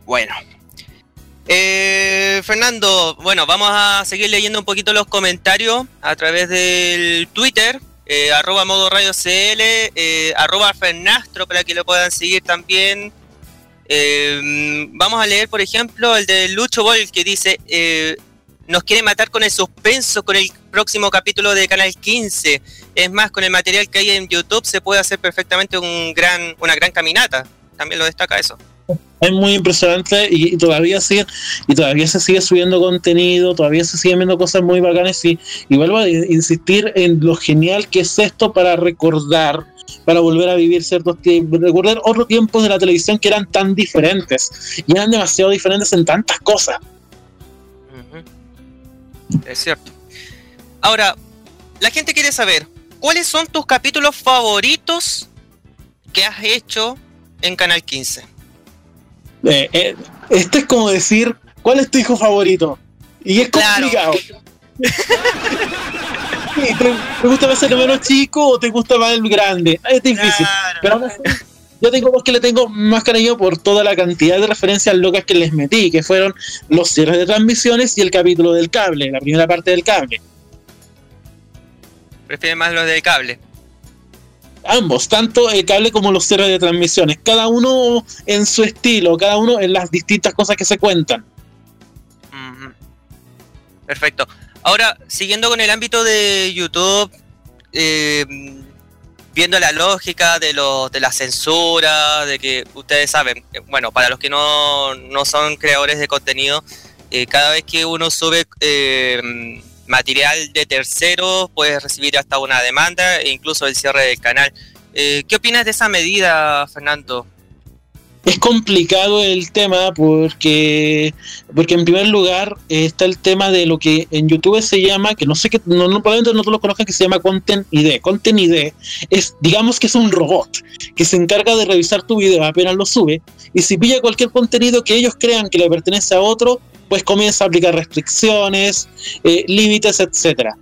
Bueno, Eh, Fernando, bueno, vamos a seguir leyendo un poquito los comentarios a través del Twitter, eh, arroba modo radio CL, eh, arroba Fernastro para que lo puedan seguir también. vamos a leer, por ejemplo, el de Lucho Bol que dice, nos quiere matar con el suspenso con el próximo capítulo de Canal 15. Es más, con el material que hay en YouTube se puede hacer perfectamente un gran, una gran caminata. También lo destaca eso es muy impresionante y, todavía sigue y todavía se sigue subiendo contenido, todavía se siguen viendo cosas muy bacanas y, y vuelvo a insistir en lo genial que es esto para recordar, para volver a vivir ciertos tiempos, recordar otros tiempos de la televisión que eran tan diferentes y eran demasiado diferentes en tantas cosas. Es cierto. Ahora, la gente quiere saber, ¿cuáles son tus capítulos favoritos que has hecho en Canal 15? Eh, eh, esto es como decir, ¿cuál es tu hijo favorito? Y es complicado. ¿Te, gusta más el hermano chico o te gusta más el grande? Es difícil. Pero yo tengo que le tengo más cariño por toda la cantidad de referencias locas que les metí, que fueron los cierres de transmisiones y el capítulo del cable, la primera parte del cable. Prefiere más los del cable ambos, tanto el cable como los cierres de transmisiones, cada uno en su estilo, cada uno en las distintas cosas que se cuentan. Perfecto. Ahora, siguiendo con el ámbito de YouTube, eh, viendo la lógica de, lo, de la censura, de que ustedes saben, eh, bueno, para los que no, no son creadores de contenido, eh, cada vez que uno sube material de terceros, puedes recibir hasta una demanda e incluso el cierre del canal. Eh, ¿Qué opinas de esa medida, Fernando? Es complicado el tema porque, porque en primer lugar está el tema de lo que en YouTube se llama, que no sé que no, probablemente no lo conozcan, que se llama Content ID. Content ID es, digamos que es un robot que se encarga de revisar tu video apenas lo sube y si pilla cualquier contenido que ellos crean que le pertenece a otro, pues comienza a aplicar restricciones, eh, límites, etcétera.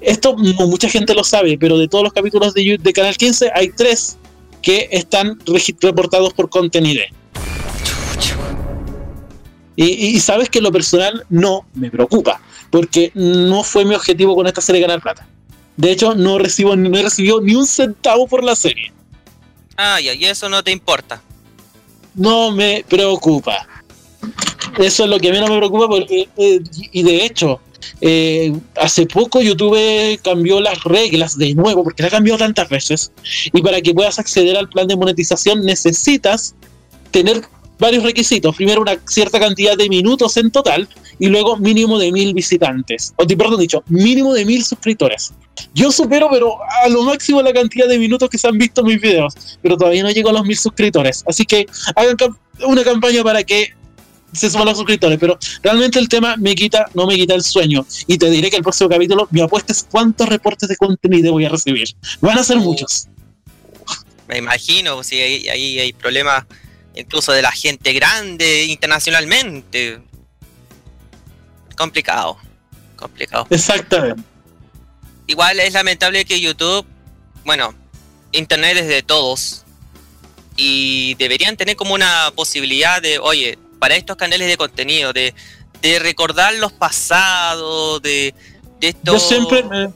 Esto mucha gente lo sabe, pero de todos los capítulos de, de Canal 15 hay tres que están reportados por contenido. Y, y, sabes que lo personal no me preocupa, porque no fue mi objetivo con esta serie ganar plata. De hecho, no recibo no he recibido ni un centavo por la serie. Ah, ya, y eso no te importa. No me preocupa. Eso es lo que no me preocupa porque, eh, y de hecho, eh, hace poco YouTube cambió las reglas de nuevo, porque la ha cambiado tantas veces, y para que puedas acceder al plan de monetización necesitas tener varios requisitos. Primero una cierta cantidad de minutos en total y luego mínimo de mil visitantes. O perdón dicho, mínimo de mil suscriptores. Yo supero, pero a lo máximo la cantidad de minutos que se han visto mis videos, pero todavía no llego a los mil suscriptores. Así que hagan una campaña para que se suman los suscriptores, pero realmente el tema me quita, no me quita el sueño. Y te diré que el próximo capítulo, mi apuesta es cuántos reportes de contenido voy a recibir. Van a ser muchos. Me imagino, si ahí, hay problemas incluso de la gente grande internacionalmente. Complicado, complicado. Exactamente. Igual es lamentable que YouTube, bueno, Internet es de todos. Y deberían tener como una posibilidad de, oye, para estos canales de contenido, de, recordar los pasados, de, de esto... Yo siempre me,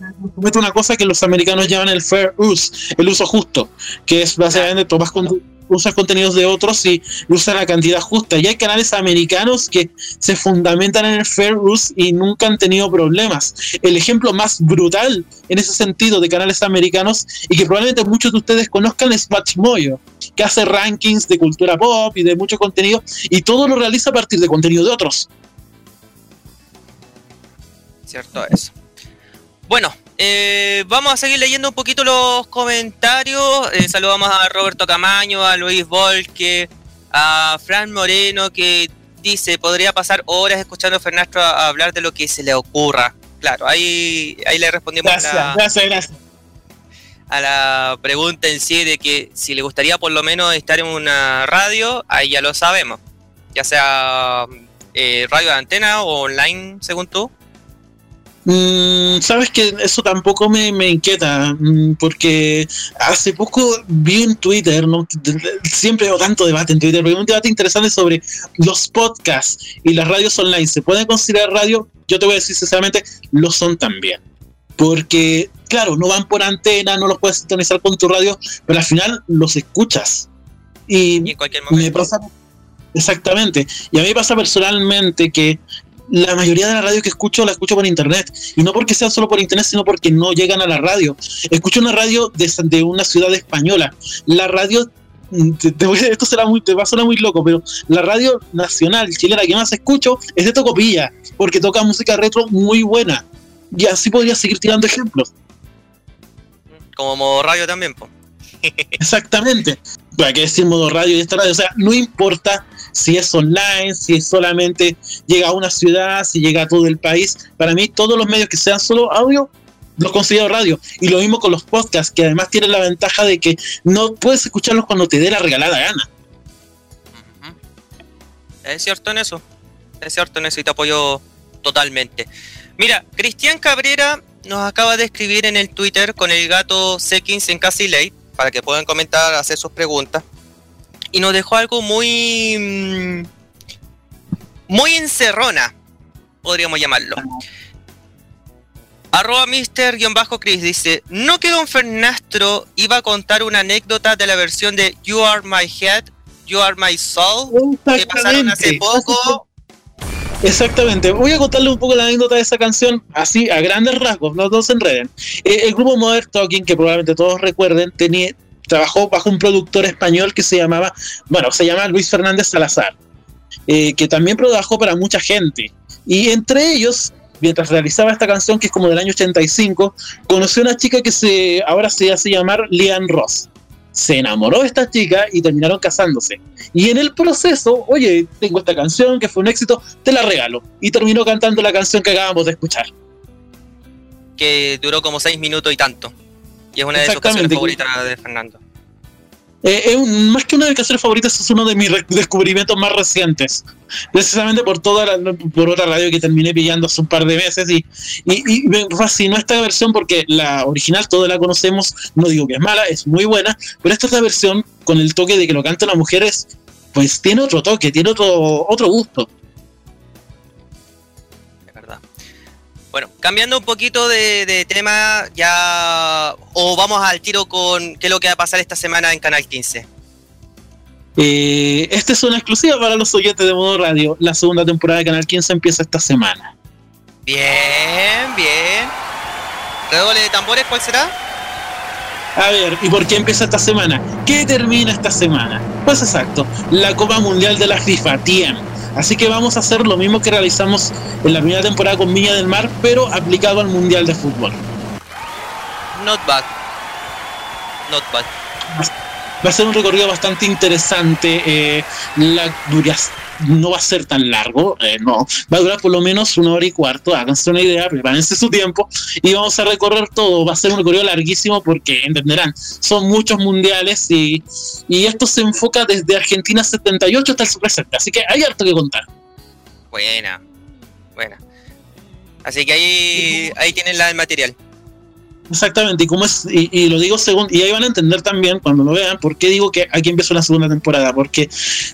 una cosa que los americanos llaman el fair use, el uso justo, que es básicamente tomas con, usas contenidos de otros y usas la cantidad justa. Y hay canales americanos que se fundamentan en el fair use y nunca han tenido problemas. El ejemplo más brutal en ese sentido de canales americanos y que probablemente muchos de ustedes conozcan es Matchmoyo, que hace rankings de cultura pop y de mucho contenido y todo lo realiza a partir de contenido de otros. Cierto eso. Bueno, eh, vamos a seguir leyendo un poquito los comentarios. Eh, saludamos a Roberto Camaño, a Luis Volque, a Fran Moreno, que dice, podría pasar horas escuchando a Fernastro a, hablar de lo que se le ocurra. Claro, ahí, ahí le respondimos gracias, la, gracias, gracias. A la pregunta en sí de que si le gustaría por lo menos estar en una radio, ahí ya lo sabemos. Ya sea eh, radio de antena o online, según tú. Mm, Sabes que eso tampoco me, inquieta, mm, porque hace poco vi en Twitter, ¿no? siempre veo tanto debate en Twitter, pero un debate interesante sobre los podcasts y las radios online. ¿Se pueden considerar radio? Yo te voy a decir sinceramente, lo son también. Porque, claro, no van por antena, no los puedes sintonizar con tu radio, pero al final los escuchas. Y, en cualquier momento. Me pasa, exactamente. Y a mí me pasa personalmente que la mayoría de la radio que escucho la escucho por internet. Y no porque sea solo por internet, sino porque no llegan a la radio. Escucho una radio de, una ciudad española. La radio mm, esto será muy, te va a sonar muy loco, pero la radio nacional chilena que más escucho es de Tocopilla, porque toca música retro muy buena. Y así podría seguir tirando ejemplos. Como modo radio también, Exactamente. ¿Para qué decir modo radio y esta radio? O sea, no importa si es online, si solamente llega a una ciudad, si llega a todo el país. Para mí, todos los medios que sean solo audio, los considero radio. Y lo mismo con los podcasts, que además tienen la ventaja de que no puedes escucharlos cuando te dé la regalada gana. Es cierto en eso. Es cierto en eso y te apoyo totalmente. Mira, Cristian Cabrera nos acaba de escribir en el Twitter con el gato Sekins en Casi Late para que puedan comentar, hacer sus preguntas y nos dejó algo muy. Mm, muy encerrona, podríamos llamarlo. Arroba Mister-Chris dice: ¿No que Don Fernastro iba a contar una anécdota de la versión de You Are My Head, You Are My Soul que pasaron hace poco? Exactamente. Voy a contarle un poco la anécdota de esa canción, así a grandes rasgos, no todos se enreden. Eh, el grupo Modern Talking, que probablemente todos recuerden, tenía, trabajó bajo un productor español que se llamaba, bueno, se llama Luis Fernández Salazar, eh, que también trabajó para mucha gente. Y entre ellos, mientras realizaba esta canción, que es como del año 85, conoció a una chica que se, ahora se hace llamar Lian Ross. Se enamoró de esta chica y terminaron casándose. Y en el proceso, oye, tengo esta canción que fue un éxito, te la regalo. Y terminó cantando la canción que acabamos de escuchar. Que duró como seis minutos y tanto. Y es una de sus canciones favoritas de Fernando. Eh, más que una de mis canciones favoritas, es uno de mis descubrimientos más recientes. Precisamente por toda la, por otra radio que terminé pillando hace un par de meses y, y, me fascinó esta versión porque la original toda la conocemos, no digo que es mala, es muy buena, pero esta es la versión con el toque de que lo cantan las mujeres, pues tiene otro toque, tiene otro, otro gusto. Bueno, cambiando un poquito de, tema, ya. O vamos al tiro con qué es lo que va a pasar esta semana en Canal 15. Eh, esta es una exclusiva para los oyentes de Modo Radio. La segunda temporada de Canal 15 empieza esta semana. Bien, bien. Redoble de tambores, ¿cuál será? A ver, ¿y por qué empieza esta semana? ¿Qué termina esta semana? Pues exacto, la Copa Mundial de la FIFA, tiempo Así que vamos a hacer lo mismo que realizamos en la primera temporada con Viña del Mar, pero aplicado al Mundial de Fútbol. Not bad. Not bad. Va a ser un recorrido bastante interesante. Eh, la duración no va a ser tan largo, eh, no, va a durar por lo menos una hora y cuarto, háganse una idea, prepárense su tiempo y vamos a recorrer todo, va a ser un recorrido larguísimo porque entenderán, son muchos mundiales y, esto se enfoca desde Argentina 78 hasta el presente, así que hay harto que contar. Buena, buena. Así que ahí, ahí tienen la, el material. Exactamente, y como es, y, lo digo según, y ahí van a entender también cuando lo vean por qué digo que aquí empezó la segunda temporada, porque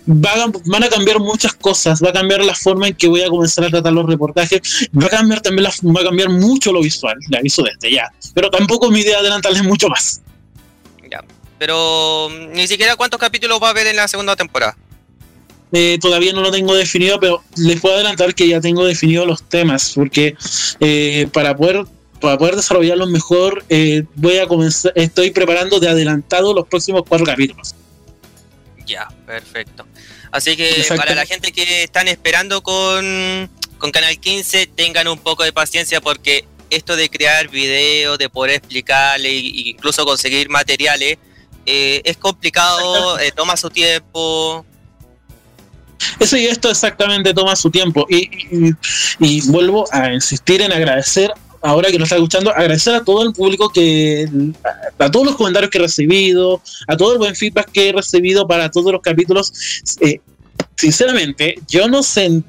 van a cambiar muchas cosas, va a cambiar la forma en que voy a comenzar a tratar los reportajes, va a cambiar también la, va a cambiar mucho lo visual, le aviso desde ya, pero tampoco mi idea adelantarles mucho más. Ya, pero mm, ni siquiera cuántos capítulos va a haber en la segunda temporada. Eh, todavía no lo tengo definido, pero les puedo adelantar que ya tengo definido los temas, porque eh, para poder para poder desarrollarlo mejor, eh, voy a comenzar, estoy preparando de adelantado los próximos cuatro capítulos. Ya, perfecto. Así que para la gente que están esperando con, con Canal 15, tengan un poco de paciencia porque esto de crear videos, de poder explicarle e incluso conseguir materiales, eh, es complicado, eh, toma su tiempo. Eso y esto exactamente toma su tiempo. y, y, vuelvo a insistir en agradecer ahora que nos está escuchando, agradecer a todo el público que, a, todos los comentarios que he recibido, a todo el buen feedback que he recibido para todos los capítulos. Eh, sinceramente, yo no sé,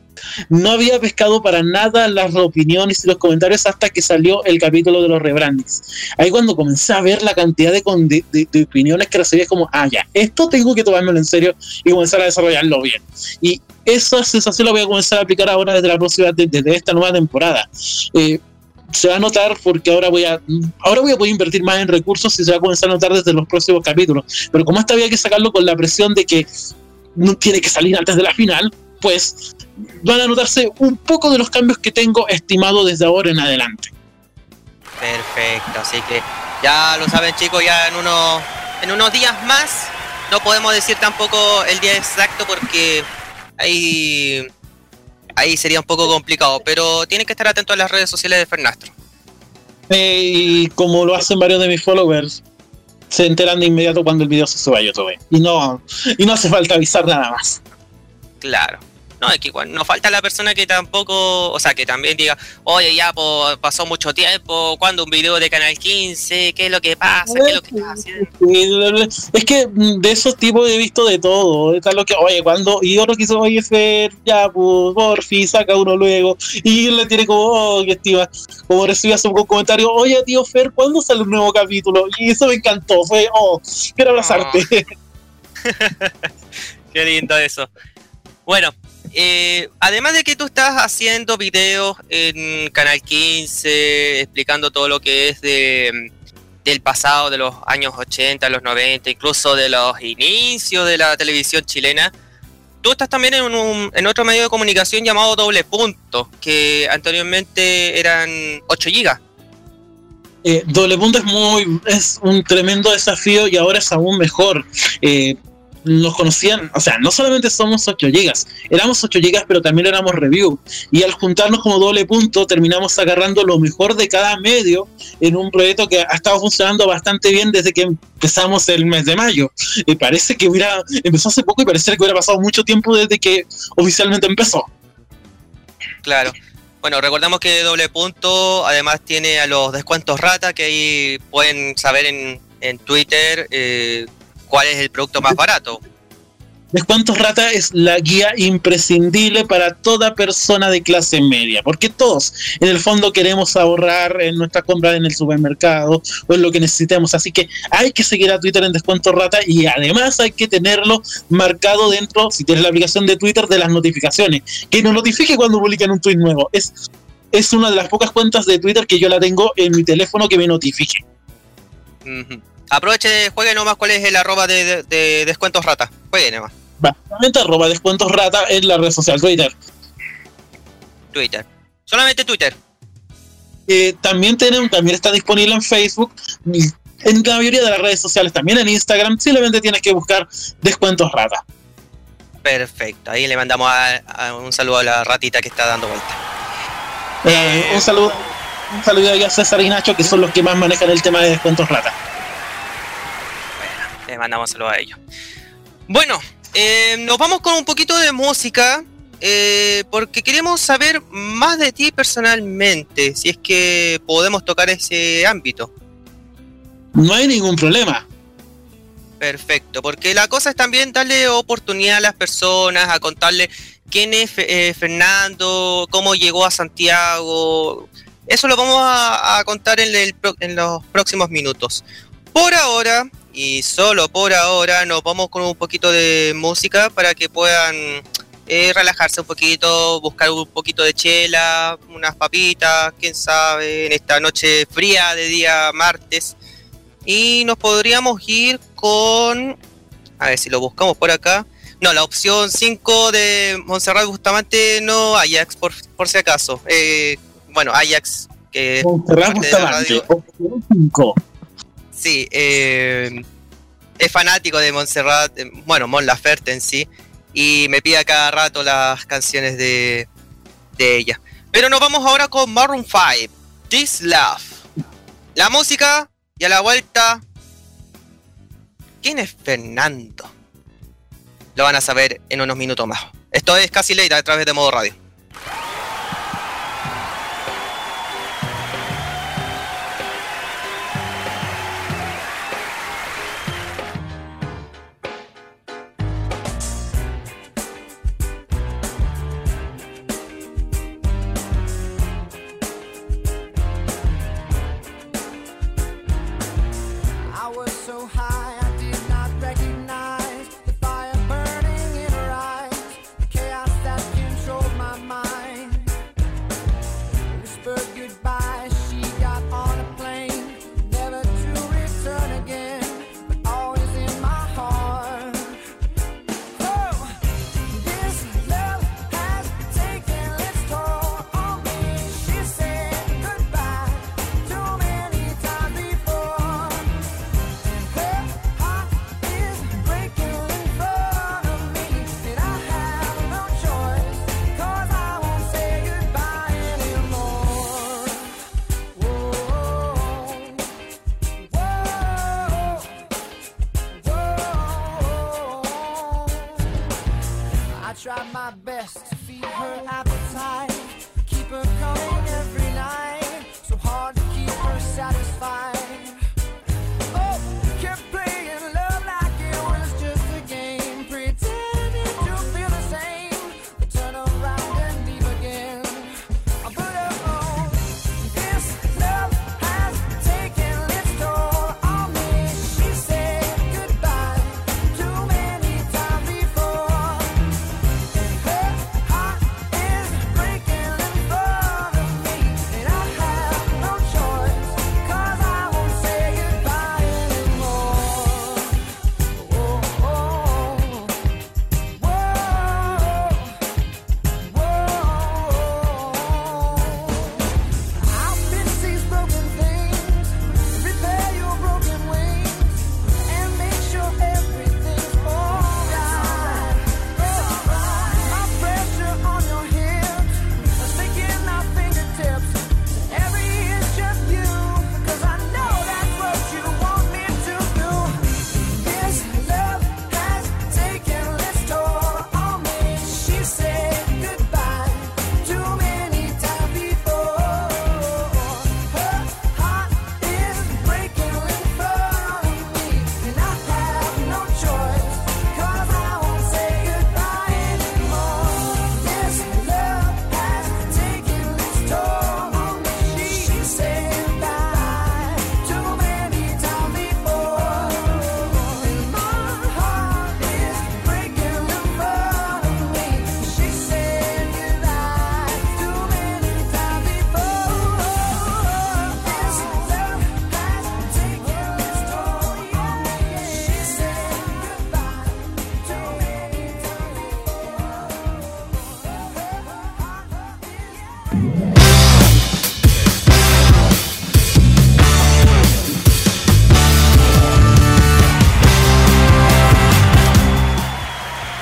no había pescado para nada las opiniones y los comentarios hasta que salió el capítulo de los rebrandings. Ahí cuando comencé a ver la cantidad de, de, opiniones que recibía, como, ah, ya, esto tengo que tomármelo en serio y comenzar a desarrollarlo bien. Y esa sensación la voy a comenzar a aplicar ahora desde la próxima, desde esta nueva temporada. Eh, se va a notar porque ahora voy a ahora voy a poder invertir más en recursos y se va a comenzar a notar desde los próximos capítulos. Pero como esta había que sacarlo con la presión de que no tiene que salir antes de la final, pues van a notarse un poco de los cambios que tengo estimado desde ahora en adelante. Perfecto, así que ya lo saben chicos, ya en unos, en unos días más, no podemos decir tampoco el día exacto porque ahí, ahí sería un poco complicado, pero tienen que estar atentos a las redes sociales de Fernastro. y como lo hacen varios de mis followers, se enteran de inmediato cuando el video se suba a YouTube. Y no, y no hace falta avisar nada más. Claro. No, es que igual no falta la persona que tampoco, o sea, que también diga, oye, ya pasó mucho tiempo, ¿cuándo un video de Canal 15? ¿Qué es lo que pasa? ¿Qué es lo que estás haciendo? Es que mm, de esos tipos he visto de todo. Está lo que, oye, cuando, y otro quiso, oye, Fer, ya, pues, porfi, saca uno luego. Y le tiene como, oh, que estima. Como recibe hace un comentario, oye, tío Fer, ¿cuándo sale un nuevo capítulo? Y eso me encantó, fue, oh, quiero abrazarte. Qué lindo eso. Bueno, eh, además de que tú estás haciendo videos en Canal 15, explicando todo lo que es de, del pasado, de los años 80, los 90, incluso de los inicios de la televisión chilena, tú estás también en, un, en otro medio de comunicación llamado Doble Punto, que anteriormente eran 8 gigas. Eh, doble punto es muy es un tremendo desafío y ahora es aún mejor. Eh, nos conocían, o sea, no solamente somos 8 gigas, éramos 8 gigas, pero también éramos review. Y al juntarnos como doble punto, terminamos agarrando lo mejor de cada medio en un proyecto que ha estado funcionando bastante bien desde que empezamos el mes de mayo. Y parece que hubiera, empezó hace poco y parece que hubiera pasado mucho tiempo desde que oficialmente empezó. Claro. Bueno, recordamos que doble punto además tiene a los descuentos rata que ahí pueden saber en, en Twitter. Eh, cuál es el producto más barato. Descuentos Rata es la guía imprescindible para toda persona de clase media, porque todos en el fondo queremos ahorrar en nuestras compras en el supermercado o en lo que necesitemos, así que hay que seguir a Twitter en Descuentos Rata y además hay que tenerlo marcado dentro, si tienes la aplicación de Twitter, de las notificaciones, que nos notifique cuando publican un tweet nuevo. Es, es una de las pocas cuentas de Twitter que yo la tengo en mi teléfono que me notifique. Aproveche, juegue nomás cuál es el arroba de, descuentos rata. Juegue nomás. Básicamente arroba descuentos rata en la red social Twitter. Twitter. Solamente Twitter. Eh, también tenemos, también está disponible en Facebook, en la mayoría de las redes sociales, también en Instagram, simplemente tienes que buscar descuentos rata. Perfecto, ahí le mandamos un saludo a la ratita que está dando vuelta. Eh, un saludo, un saludo a César y Nacho, que son los que más manejan el tema de descuentos rata les mandamos saludos a ellos. Bueno, eh, nos vamos con un poquito de música. Eh, porque queremos saber más de ti personalmente, si es que podemos tocar ese ámbito. No hay ningún problema. Perfecto, porque la cosa es también darle oportunidad a las personas, a contarle quién es eh, Fernando, cómo llegó a Santiago. Eso lo vamos a, contar en, en los próximos minutos. Por ahora, y solo por ahora nos vamos con un poquito de música para que puedan eh, relajarse un poquito, buscar un poquito de chela, unas papitas, quién sabe, en esta noche fría de día martes. Y nos podríamos ir con, a ver si lo buscamos por acá. No, la opción 5 de Montserrat Bustamante, no Ajax, por, por si acaso. Eh, bueno, Ajax, que... Montserrat Bustamante, opción 5. Sí, eh, es fanático de Montserrat, eh, bueno, Mon Laferte en sí, y me pide cada rato las canciones de, de ella. Pero nos vamos ahora con Maroon 5, This Love. La música y a la vuelta. ¿Quién es Fernando? Lo van a saber en unos minutos más. Esto es Casi Leida a través de modo radio.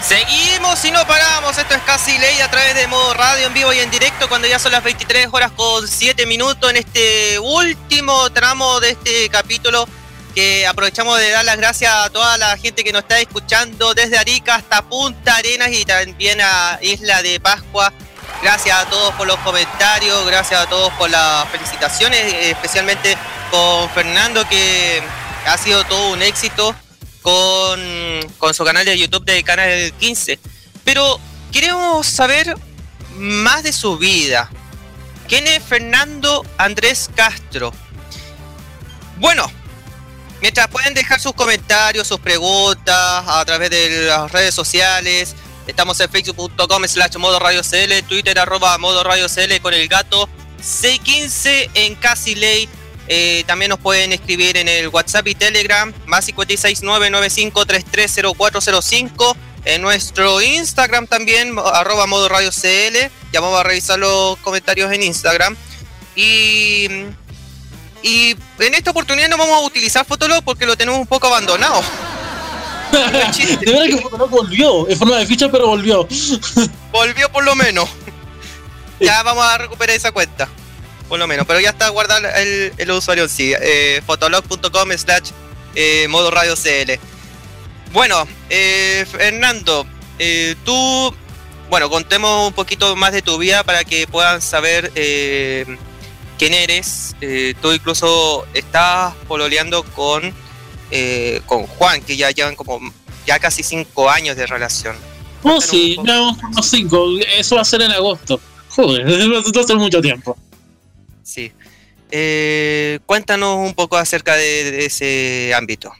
Seguimos y no paramos, esto es casi ley a través de modo radio en vivo y en directo cuando ya son las 23 horas con 7 minutos en este último tramo de este capítulo que aprovechamos de dar las gracias a toda la gente que nos está escuchando desde Arica hasta Punta Arenas y también a Isla de Pascua. Gracias a todos por los comentarios, gracias a todos por las felicitaciones, especialmente con Fernando que ha sido todo un éxito con, su canal de YouTube de Canal 15. Pero queremos saber más de su vida. ¿Quién es Fernando Andrés Castro? Bueno, mientras pueden dejar sus comentarios, sus preguntas a través de las redes sociales. Estamos en facebook.com slash modo radio CL, Twitter arroba modo radio CL con el gato C15 en Casi Ley. Eh, también nos pueden escribir en el WhatsApp y Telegram, más 56995330405. En nuestro Instagram también, arroba modo radio CL. Ya vamos a revisar los comentarios en Instagram. Y, y en esta oportunidad no vamos a utilizar Fotolog porque lo tenemos un poco abandonado. de verdad que Fotolog volvió, en forma de ficha, pero volvió. Volvió por lo menos. Ya vamos a recuperar esa cuenta. Por lo menos, pero ya está guardado el, el usuario en sí. Eh, fotolog.com slash eh, modo radio CL. Bueno, eh, Fernando, eh, tú, bueno, contemos un poquito más de tu vida para que puedan saber eh, quién eres. Eh, tú incluso estás pololeando con, eh, con Juan, que ya llevan como ya casi cinco años de relación. Oh, sí, un poco. llevamos como cinco. Eso va a ser en agosto. Joder, a ser mucho tiempo. Sí. Eh, cuéntanos un poco acerca de, ese ámbito.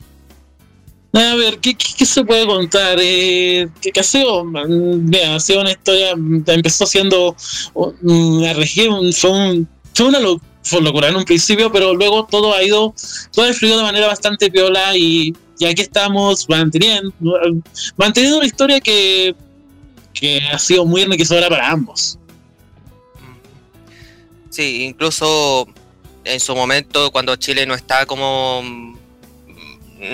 A ver, ¿qué, se puede contar? Eh, que, que ha sido, mm, vea, ha sido una historia, empezó siendo una región, fue, un- fue una locura en un principio, pero luego todo ha ido, todo ha fluido de manera bastante piola y, y aquí estamos manteniendo, manteniendo una historia que, que ha sido muy enriquecedora para ambos. Sí, incluso en su momento cuando Chile no está como mm,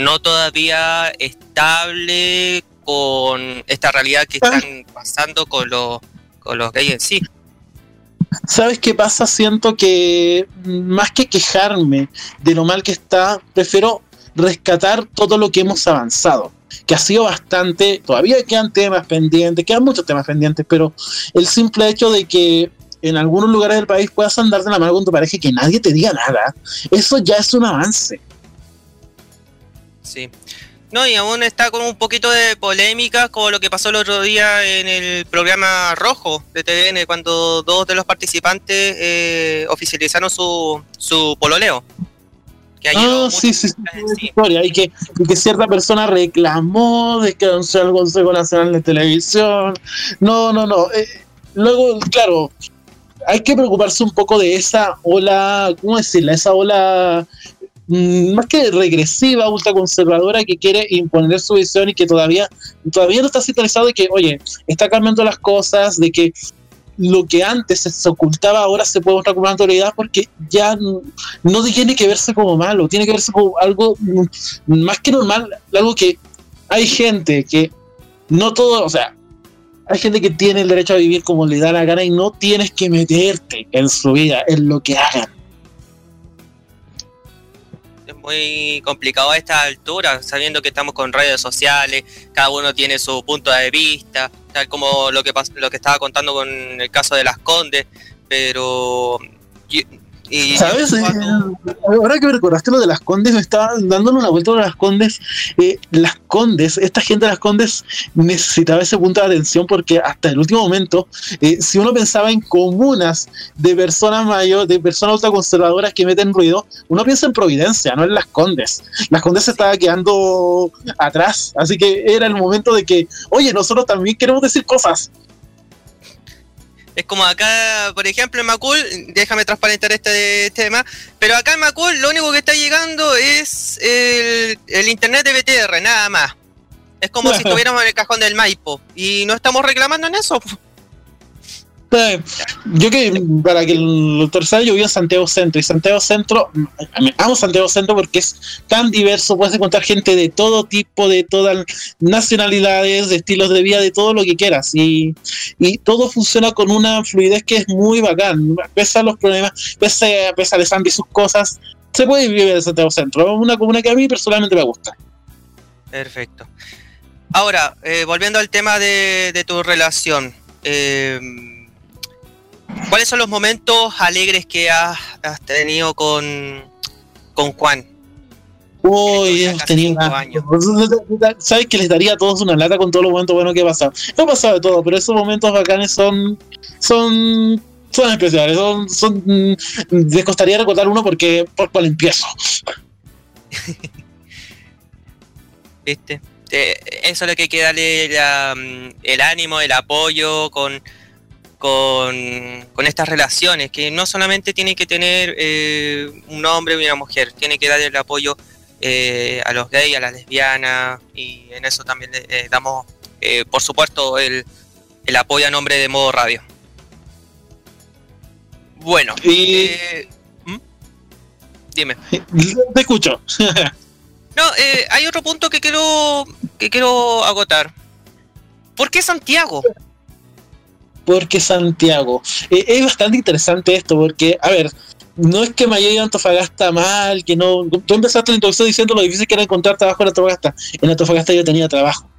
no todavía estable con esta realidad que están pasando con los con los gays en sí. ¿Sabes qué pasa? Siento que más que quejarme de lo mal que está, prefiero rescatar todo lo que hemos avanzado. que ha sido bastante, todavía quedan temas pendientes, quedan muchos temas pendientes, pero el simple hecho de que en algunos lugares del país puedas andar de la mano con tu pareja y que nadie te diga nada, eso ya es un avance. Sí. No, y aún está con un poquito de polémica, como lo que pasó el otro día en el programa Rojo de TVN, cuando dos de los participantes eh, oficializaron su, su pololeo. Que Ah, sí, sí, sí, sí. historia. Y que, y que cierta persona reclamó de que anunció al Consejo Nacional de Televisión. No, no, no. eh, luego, claro, hay que preocuparse un poco de esa ola, ¿cómo decirla? Esa ola mm, más que regresiva, ultraconservadora que quiere imponer su visión y que todavía, todavía no está sintonizado de que, oye, está cambiando las cosas, de que lo que antes se ocultaba ahora se puede mostrar como una autoridad porque ya no tiene que verse como malo, tiene que verse como algo mm, más que normal, algo que hay gente que no todo, o sea, hay gente que tiene el derecho a vivir como le da la gana y no tienes que meterte en su vida, en lo que hagan. Es muy complicado a esta altura, sabiendo que estamos con redes sociales, cada uno tiene su punto de vista, tal como lo que lo que estaba contando con el caso de las Condes, pero y, ¿Sabes? Eh, ahora que me recordaste lo de las condes, me estaba dándole una vuelta a las condes. Eh, las condes, esta gente de las condes necesitaba ese punto de atención porque hasta el último momento, eh, si uno pensaba en comunas de personas mayores, de personas ultraconservadoras que meten ruido, uno piensa en Providencia, no en las condes. Las condes se estaba quedando atrás, así que era el momento de que, oye, nosotros también queremos decir cosas. Es como acá, por ejemplo, en Macul, déjame transparentar este tema, pero acá en Macul lo único que está llegando es el, el internet de BTR, nada más. Es como si estuviéramos en el cajón del Maipo y no estamos reclamando en eso. Eh, Yo que, para que el doctor sabe, yo vivo en Santiago Centro y Santiago Centro, amo Santiago Centro porque es tan diverso, puedes encontrar gente de todo tipo, de todas nacionalidades, de estilos de vida, de todo lo que quieras y, y todo funciona con una fluidez que es muy bacán, pese a los problemas, pese, pese a Alessandro y sus cosas, se puede vivir en Santiago Centro, una comuna que a mí personalmente me gusta. Perfecto. Ahora, eh, volviendo al tema de, de tu relación, eh, ¿cuáles son los momentos alegres que has, has tenido con, con Juan? Uy, hemos tenido años. Sabes que les daría a todos una lata con todos los momentos buenos que he pasado. No he pasado de todo, pero esos momentos bacanes son. son. son especiales. Son. son mm, les costaría recordar uno porque. por cuál empiezo. ¿Viste? Eh, eso es lo que hay que darle la, mm, el ánimo, el apoyo con, con, con estas relaciones, que no solamente tiene que tener eh, un hombre y una mujer, tiene que darle el apoyo eh, a los gays, a las lesbianas, y en eso también le eh, damos, por supuesto, el, el apoyo a nombre de Modo Radio. Bueno, Y. ¿mm? dime. Te escucho. No, hay otro punto que quiero que quiero agotar. ¿Por qué Santiago? Porque Santiago. Eh, es bastante interesante esto, porque, a ver, no es que me haya ido a Antofagasta mal, que no. Tú empezaste la introducción diciendo lo difícil que era encontrar trabajo en Antofagasta. En Antofagasta yo tenía trabajo.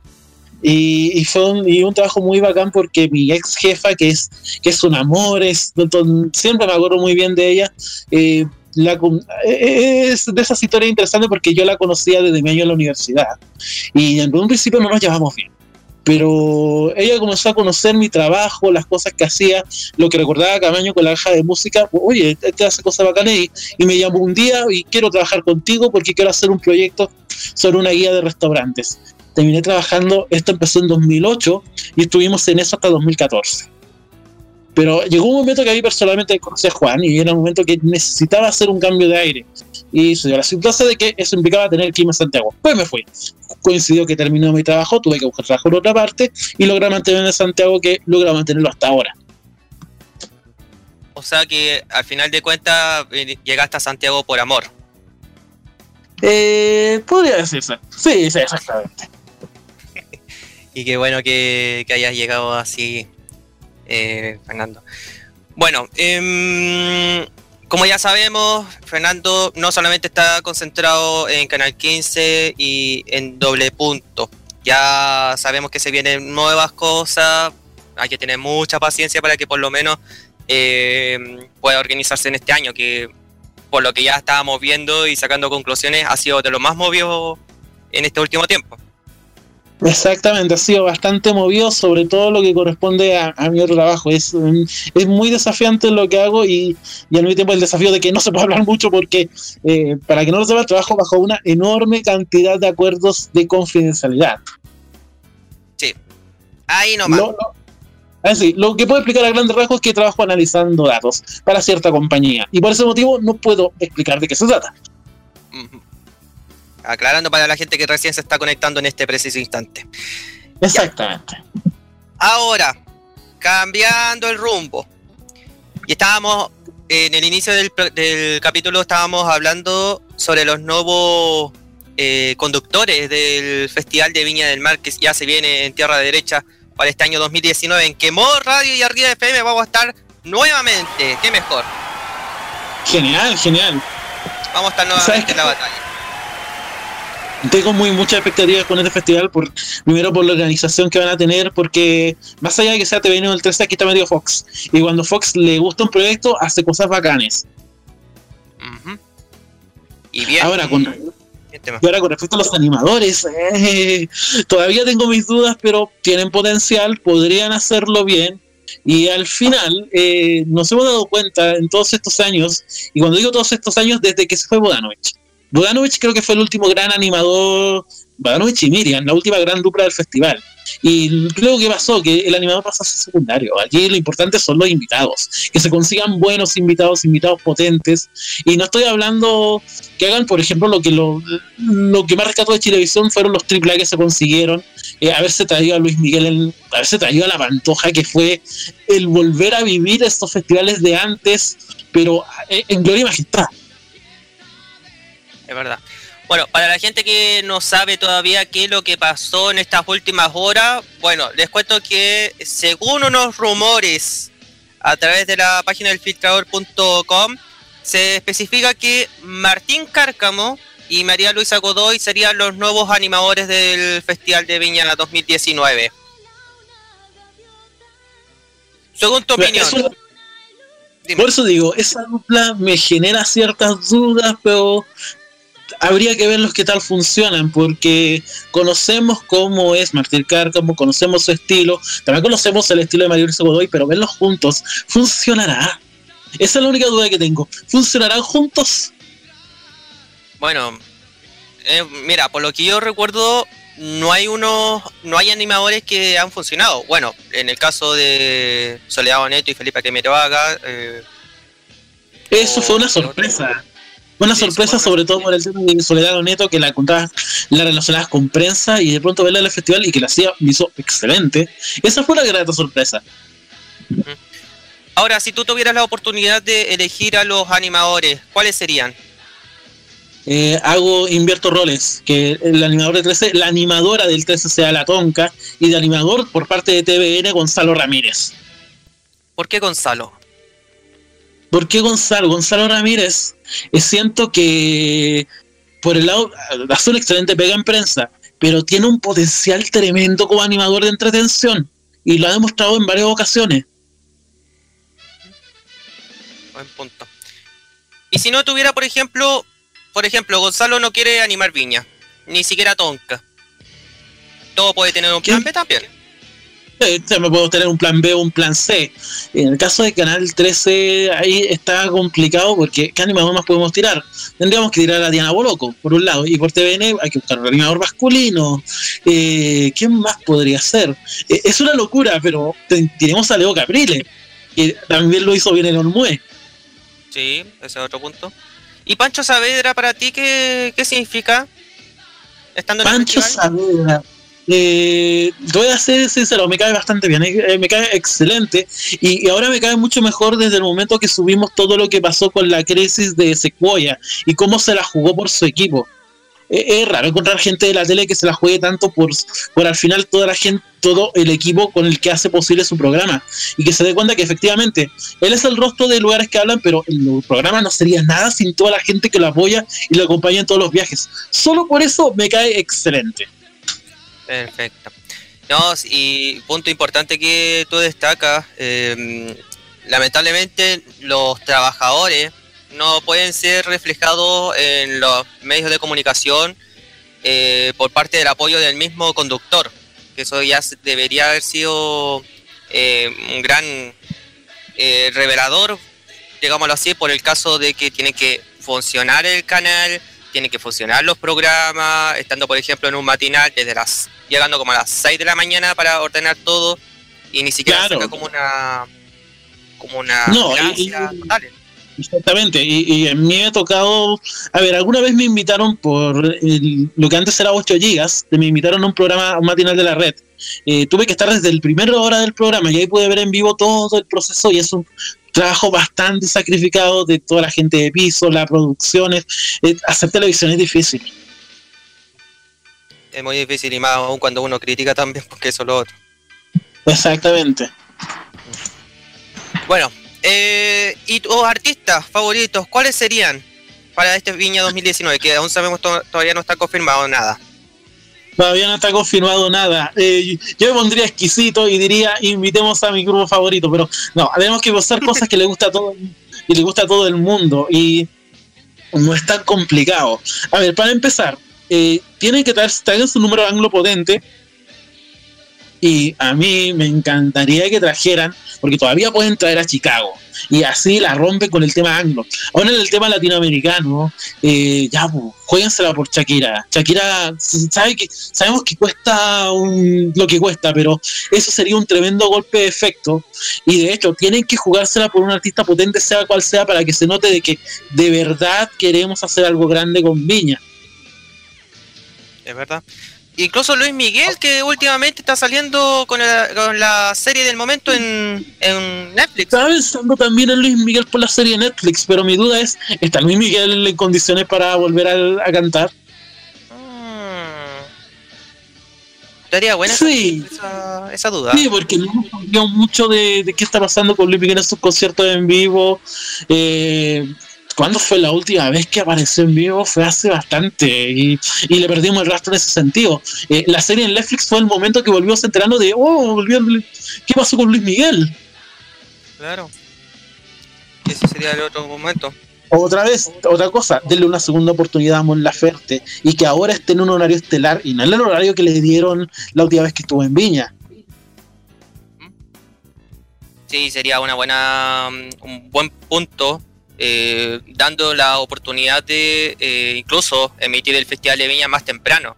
Y, y fue un, y un trabajo muy bacán porque mi ex jefa, que es, que es un amor, es, siempre me acuerdo muy bien de ella. eh, la, eh, es de esas historias interesantes porque yo la conocía desde mi año en la universidad. Y en un principio no nos llevamos bien pero ella comenzó a conocer mi trabajo, las cosas que hacía, lo que recordaba cada año con la caja de música. Oye, te hace cosas bacanas y, y me llamó un día y quiero trabajar contigo porque quiero hacer un proyecto sobre una guía de restaurantes. Terminé trabajando, esto empezó en 2008 y estuvimos en eso hasta 2014. Pero llegó un momento que a mí personalmente conocí a Juan y era un momento que necesitaba hacer un cambio de aire. Y se dio la circunstancia de que eso implicaba tener que irme a Santiago. Pues me fui coincidió que terminó mi trabajo, tuve que buscar trabajo en otra parte y logré mantenerme en Santiago que logra mantenerlo hasta ahora. O sea que al final de cuentas eh, llegaste a Santiago por amor. Eh, podría decirse. Sí, sí, exactamente. Y qué bueno que, que hayas llegado así, eh, Fernando. Bueno, em, como ya sabemos, Fernando no solamente está concentrado en Canal 15 y en doble punto. Ya sabemos que se vienen nuevas cosas, hay que tener mucha paciencia para que por lo menos eh, pueda organizarse en este año, que por lo que ya estábamos viendo y sacando conclusiones ha sido de lo más movido en este último tiempo. Exactamente, ha sido bastante movido, sobre todo lo que corresponde a, a mi otro trabajo. Es, mm, es muy desafiante lo que hago y, y al mismo tiempo el desafío de que no se puede hablar mucho porque, eh, para que no lo sepa, trabajo bajo una enorme cantidad de acuerdos de confidencialidad. Ahí nomás. Lo, lo- es decir, lo que puedo explicar a grandes rasgos es que trabajo analizando datos para cierta compañía y por ese motivo no puedo explicar de qué se trata. Ujú. Aclarando para la gente que recién se está conectando en este preciso instante. Exactamente. Ahora, cambiando el rumbo. Y estábamos, en el inicio del, capítulo estábamos hablando sobre los nuevos eh, conductores del Festival de Viña del Mar que ya se viene en Tierra Derecha para este año 2019 en que Modo Radio y Arriba FM vamos a estar nuevamente. Qué mejor. Genial, genial. Vamos a estar ¿Sabes nuevamente en la batalla. Tengo muy muchas expectativas con este festival, por, primero por la organización que van a tener, porque más allá de que sea TVN o el 13, aquí está medio Fox. Y cuando Fox le gusta un proyecto, hace cosas bacanes. Y bien. Ahora, con, tema. y ahora con respecto a los animadores, eh, todavía tengo mis dudas, pero tienen potencial, podrían hacerlo bien. Y al final, eh, nos hemos dado cuenta en todos estos años, y cuando digo todos estos años, desde que se fue Bodanovich. Bodanovich creo que fue el último gran animador, Bodanovich y Miriam, la última gran dupla del festival. Y creo que pasó, que el animador pasó a ser secundario. Aquí lo importante son los invitados, que se consigan buenos invitados, invitados potentes. Y no estoy hablando que hagan, por ejemplo, lo que lo, lo que más rescató de Chilevisión fueron los AAA que se consiguieron, eh, haberse traído a Luis Miguel, en- haberse traído a La Pantoja, que fue el volver a vivir estos festivales de antes, pero eh, en gloria y. Es verdad. Bueno, para la gente que no sabe todavía qué es lo que pasó en estas últimas horas, bueno, les cuento que según unos rumores a través de la página del filtrador.com, se especifica que Martín Cárcamo y María Luisa Godoy serían los nuevos animadores del Festival de Viña 2019. Según tu opinión, Eso- por eso digo, esa dupla me genera ciertas dudas, pero habría que ver los que tal funcionan, porque conocemos cómo es Martín Cárcamo, conocemos su estilo, también conocemos el estilo de Luisa Godoy, pero verlos juntos, ¿funcionará? Esa es la única duda que tengo. ¿Funcionarán juntos? Bueno, eh, mira, por lo que yo recuerdo, no hay unos, no hay animadores que han funcionado. Bueno, en el caso de Soledad Neto y Felipe Quemeroaga, eh, Eso fue una qué sorpresa. Una sorpresa sobre todo por el tema de Soledad Neto que la contaba, la relacionabas con prensa y de pronto verla en el festival y que la hacía, me hizo excelente. Esa fue la grata sorpresa. ahora si tú tuvieras la oportunidad de elegir a los animadores, ¿cuáles serían? Eh, hago, invierto roles, que el animador de 13, la animadora del 13 sea la Tonca y de animador por parte de TVN Gonzalo Ramírez. ¿Por qué Gonzalo? ¿Por qué Gonzalo? Gonzalo Ramírez, eh, siento que por el lado, hace una excelente pega en prensa, pero tiene un potencial tremendo como animador de entretención y lo ha demostrado en varias ocasiones. Buen punto. Y si no tuviera, por ejemplo, por ejemplo, Gonzalo no quiere animar Viña, ni siquiera Tonka. Todo puede tener un plan. B también. Eh, me puedo tener un plan B o un plan C. En el caso de Canal 13, ahí está complicado porque ¿qué animador más podemos tirar? Tendríamos que tirar a Diana Boloco, por un lado, y por TVN hay que buscar un animador masculino. Eh, ¿Quién más podría ser? Eh, es una locura, pero te- tenemos a Leo Caprile, que también lo hizo bien en Olmue. Sí, ese es otro punto. ¿Y Pancho Saavedra para ti qué, qué significa? Estando en Pancho? Saavedra. Eh, voy a ser sincero, me cae bastante bien, eh, me cae excelente y, y ahora me cae mucho mejor desde el momento que subimos todo lo que pasó con la crisis de Sequoia y cómo se la jugó por su equipo. Eh, es raro encontrar gente de la tele que se la juegue tanto por, por al final toda la gente, todo el equipo con el que hace posible su programa y que se dé cuenta que efectivamente él es el rostro de lugares que hablan, pero el programa no sería nada sin toda la gente que lo apoya y lo acompaña en todos los viajes. Solo por eso me cae excelente. Perfecto. No, y punto importante que tú destacas, eh, lamentablemente los trabajadores no pueden ser reflejados en los medios de comunicación eh, por parte del apoyo del mismo conductor, que eso ya debería haber sido eh, un gran eh, revelador, digámoslo así, por el caso de que tiene que funcionar el canal, tiene que funcionar los programas, estando por ejemplo en un matinal desde las llegando como a las 6 de la mañana para ordenar todo y ni siquiera Claro. saca como una como una No, y- total. Exactamente, y, y a mí me ha tocado, a ver, alguna vez me invitaron por el- lo que antes era 8 gigas, me invitaron a un programa, a un matinal de la red. Eh, tuve que estar desde el primer hora del programa y ahí pude ver en vivo todo el proceso y es un trabajo bastante sacrificado de toda la gente de piso, las producciones. Eh, hacer televisión es difícil. Es muy difícil y más aún cuando uno critica también porque eso es lo otro. Exactamente. Bueno, eh, ¿y tus artistas favoritos cuáles serían para este Viña 2019? Que aún sabemos to- todavía no está confirmado nada. Todavía no está confirmado nada. Eh, yo me pondría exquisito y diría invitemos a mi grupo favorito, pero no, tenemos que buscar cosas que le gusta a todo y le gusta a todo el mundo y no es tan complicado. A ver, para empezar, eh, tienen que traer, traigan su número anglo potente y a mí me encantaría que trajeran, porque todavía pueden traer a Chicago y así la rompen con el tema anglo. Ahora en el tema latinoamericano, eh, ya, pues, juéguensela por Shakira. Shakira, sabe que, sabemos que cuesta lo que cuesta, pero eso sería un tremendo golpe de efecto. Y de hecho, tienen que jugársela por un artista potente, sea cual sea, para que se note de que de verdad queremos hacer algo grande con Viña. Es verdad. Incluso Luis Miguel, que últimamente está saliendo con la, con la serie del momento en, en Netflix. Estaba pensando también en Luis Miguel por la serie Netflix, pero mi duda es, ¿está Luis Miguel en condiciones para volver a, a cantar? Mm. Estaría buena Sí. esa, esa duda. Sí, porque no hemos mucho de, de qué está pasando con Luis Miguel en sus conciertos en vivo. Eh, ¿Cuándo fue la última vez que apareció en vivo? Fue hace bastante y, y le perdimos el rastro en ese sentido. Eh, la serie en Netflix fue el momento que volvimos enterando de, oh, volvió ¿qué pasó con Luis Miguel? Claro. Ese sería el otro momento. Otra vez, otra cosa, denle una segunda oportunidad a Mon Laferte y que ahora esté en un horario estelar y no en el horario que le dieron la última vez que estuvo en Viña. Sí, sería una buena, mm, un buen punto, eh, dando la oportunidad de eh, incluso emitir el Festival de Viña más temprano.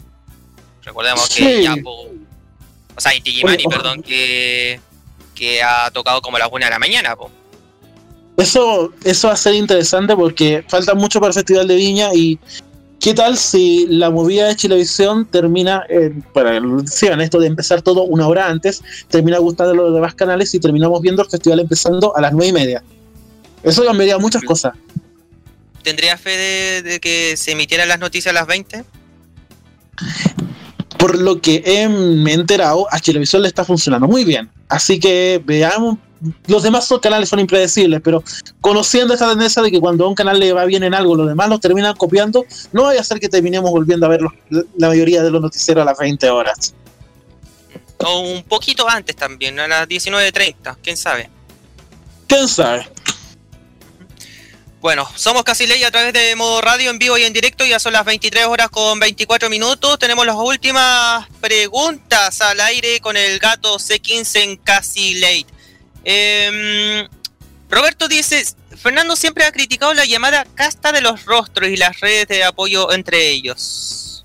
Recordemos que Sí. ya, po- o sea, Inti Gimani, Oye, ojo. perdón, que, que ha tocado como a las 1 de la mañana, po. Eso, eso va a ser interesante porque falta mucho para el Festival de Viña y qué tal si la movida de Chilevisión termina, eh, para que sigan esto de empezar todo una hora antes, termina gustando los demás canales y terminamos viendo el festival empezando a las nueve y media. Eso cambiaría muchas cosas. ¿Tendría fe de, de que se emitieran las noticias a las 20? Por lo que he, me he enterado, a Chilevisión le está funcionando muy bien. Así que veamos. Los demás canales son impredecibles, pero conociendo esta tendencia de que cuando a un canal le va bien en algo, los demás los terminan copiando, no vaya a ser que terminemos volviendo a ver los- la mayoría de los noticieros a las 20 horas. O un poquito antes también, a las 19.30, quién sabe. ¿Quién sabe? Bueno, somos Casi Ley a través de modo radio en vivo y en directo. Ya son las 23 horas con 24 minutos. Tenemos las últimas preguntas al aire con el gato C15 en Casi Ley. Em, Roberto dice, Fernando siempre ha criticado la llamada casta de los rostros y las redes de apoyo entre ellos.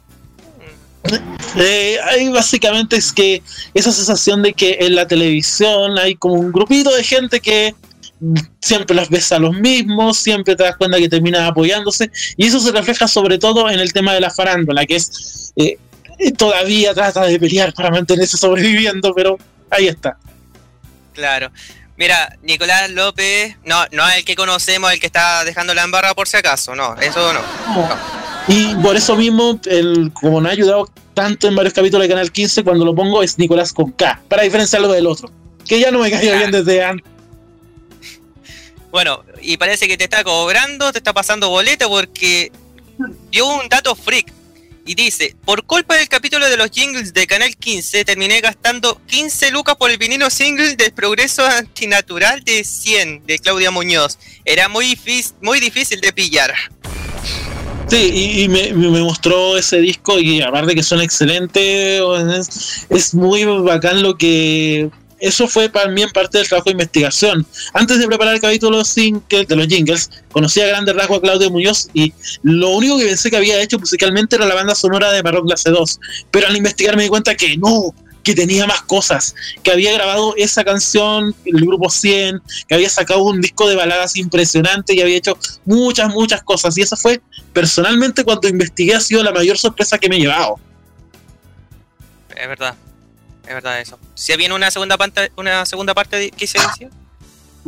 Eh, ahí básicamente es que esa sensación de que en la televisión hay como un grupito de gente que siempre las ves a los mismos, siempre te das cuenta que terminan apoyándose, y eso se refleja sobre todo en el tema de la farándula, que es eh, todavía trata de pelear para mantenerse sobreviviendo, pero ahí está. Claro. Mira, Nicolás López, no, no es el que conocemos, el que está dejando la embarra por si acaso, no, eso no. Y por eso mismo, el, como me ha ayudado tanto en varios capítulos de Canal 15, cuando lo pongo es Nicolás con K, para diferenciarlo del otro, que ya no me cayó bien desde antes. Bueno, y parece que te está cobrando, te está pasando boleta porque dio un dato freak. Y dice, por culpa del capítulo de los jingles de Canal 15, terminé gastando 15 lucas por el vinilo single del Progreso Antinatural de 100 de Claudia Muñoz. Era muy muy difícil de pillar. Sí, y, me, mostró ese disco y aparte que son excelentes, es, es muy bacán lo que... Eso fue también parte del trabajo de investigación. Antes de preparar el capítulo de los de los jingles, conocí a grandes rasgos a Claudio Muñoz y lo único que pensé que había hecho musicalmente era la banda sonora de Marrock Clase 2. Pero al investigar me di cuenta que no, que tenía más cosas, que había grabado esa canción, el grupo 100, que había sacado un disco de baladas impresionante y había hecho muchas, muchas cosas. Y eso fue personalmente cuando investigué ha sido la mayor sorpresa que me he llevado. Es verdad, es verdad eso. Si viene una segunda parte, una segunda parte, ¿qué se decía?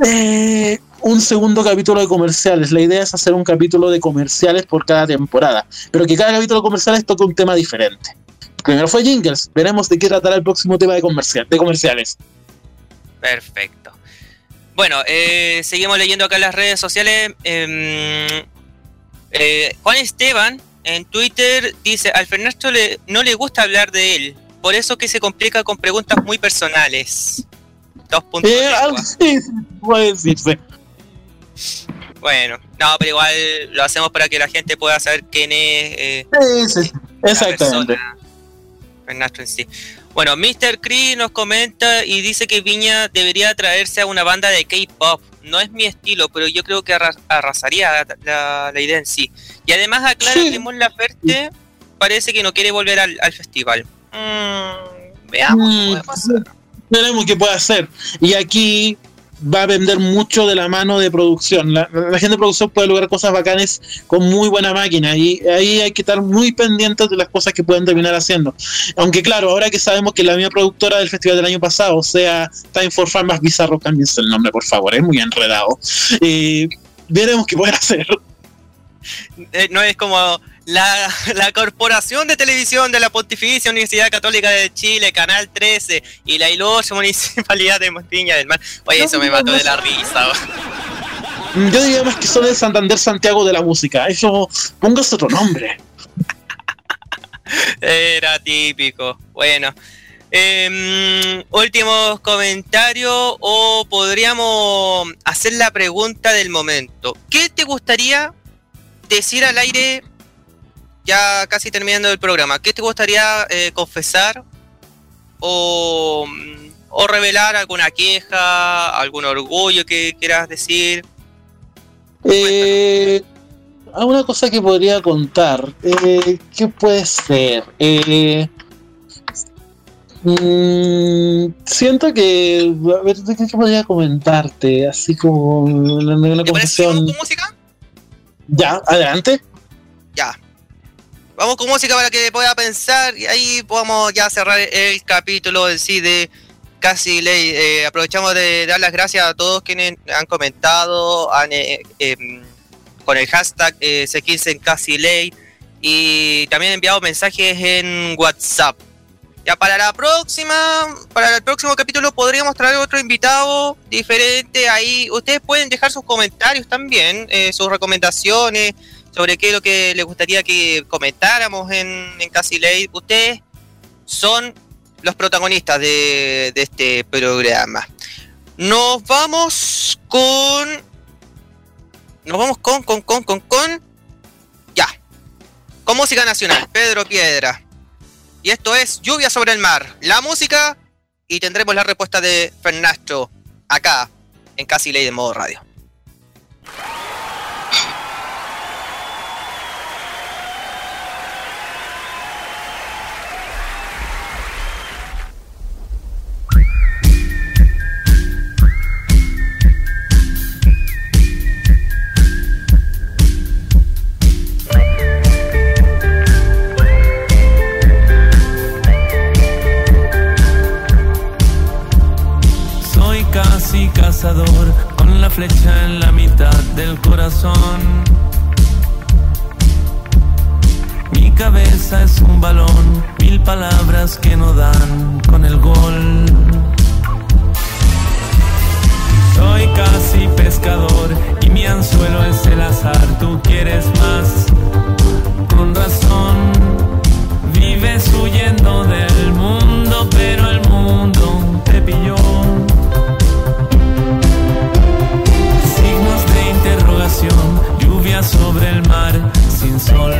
Eh, un segundo capítulo de comerciales. La idea es hacer un capítulo de comerciales por cada temporada, pero que cada capítulo de comerciales toque un tema diferente. Primero fue Jingles, veremos de qué tratará el próximo tema de, comercial, de comerciales. Perfecto. Bueno, eh, seguimos leyendo acá en las redes sociales. Em, eh, Juan Esteban en Twitter dice, al Fernando le, no le gusta hablar de él, por eso que se complica con preguntas muy personales. Dos puntos. Eh, sí, sí, puede decirse. Bueno, no, pero igual lo hacemos para que la gente pueda saber quién es eh, Sí, sí, la exactamente. persona, sí. Bueno, Mr. Cree nos comenta y dice que Viña debería traerse a una banda de K-pop. No es mi estilo, pero yo creo que arra- arrasaría la, la- la idea en sí. Y además aclara Sí. que Mon Laferte parece que no quiere volver al, al festival. Mm, veamos qué Mm, puede pasar. veremos qué puede hacer. Y aquí va a vender mucho de la mano de producción. La, la gente de producción puede lograr cosas bacanes con muy buena máquina y ahí hay que estar muy pendientes de las cosas que pueden terminar haciendo. Aunque claro, ahora que sabemos que la misma productora del festival del año pasado, o sea, Time for Fun más Bizarro, cámbiense el nombre, por favor, es muy enredado. Eh, veremos qué pueden hacer. Eh, no es como la, la Corporación de Televisión de la Pontificia Universidad Católica de Chile, Canal 13 y la ilustre Municipalidad de Viña del Mar. Oye, eso me mató de la risa. Mm, Yo diría más que son el Santander Santiago de la música. Eso, póngase otro nombre. Era típico. Bueno. Em, últimos comentarios o podríamos hacer la pregunta del momento. ¿Qué te gustaría decir al aire ya casi terminando el programa? ¿Qué te gustaría eh, confesar o, mm, o revelar alguna queja, algún orgullo que quieras decir? Eh, una cosa que podría contar. Eh, ¿Qué puede ser? Eh, mm, siento que. A ver, ¿qué, podría comentarte? Así como una, una ¿Te confesión. con música? Ya, adelante. Ya. Vamos con música para que pueda pensar y ahí podamos ya cerrar el capítulo en sí de Casi Ley. Eh, aprovechamos de dar las gracias a todos quienes han comentado han, eh, em, con el hashtag eh, C15 en y también enviado mensajes en WhatsApp. Ya para la próxima, para el próximo capítulo podríamos traer otro invitado diferente. Ahí ustedes pueden dejar sus comentarios también, eh, sus recomendaciones sobre qué es lo que les gustaría que comentáramos en, en Casi Ley. Ustedes son los protagonistas de, de este programa. Nos vamos con. Nos vamos con, con, con, con, con. Ya. Con música nacional, Pedro Piedra. Y esto es Lluvia sobre el mar. La música y tendremos la respuesta de Fernando acá en Casi Ley de modo radio. Casi cazador con la flecha en la mitad del corazón. Mi cabeza es un balón, mil palabras que no dan con el gol. Soy casi pescador y mi anzuelo es el azar. Tú quieres más, con razón. sobre el mar sin sol.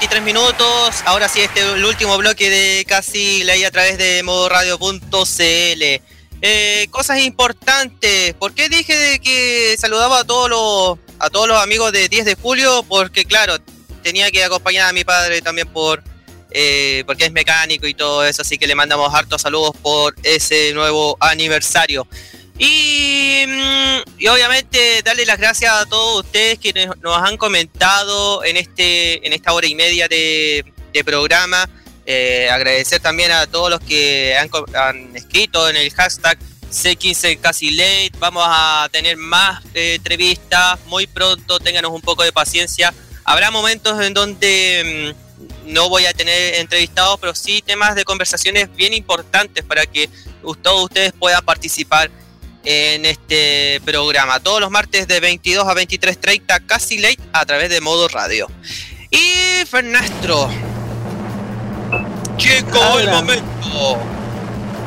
23 minutos. Ahora sí, este el último bloque de casi leí a través de modoradio.cl. Eh, cosas importantes. ¿Por qué dije de que saludaba a todos los a todos los amigos de 10 de julio? Porque claro, tenía que acompañar a mi padre también por eh, porque es mecánico y todo eso, así que le mandamos hartos saludos por ese nuevo aniversario. Y y obviamente darle las gracias a todos ustedes que nos, han comentado en este en esta hora y media de, programa. Eh, agradecer también a todos los que han, han escrito en el hashtag C15 casi late. Vamos a tener más eh, entrevistas muy pronto. Ténganos un poco de paciencia. Habrá momentos en donde mm, no voy a tener entrevistados, pero sí temas de conversaciones bien importantes para que todos ustedes puedan participar en este programa. Todos los martes de 22 a 23.30, casi late, a través de modo radio. Y Fernastro. Llegó el momento.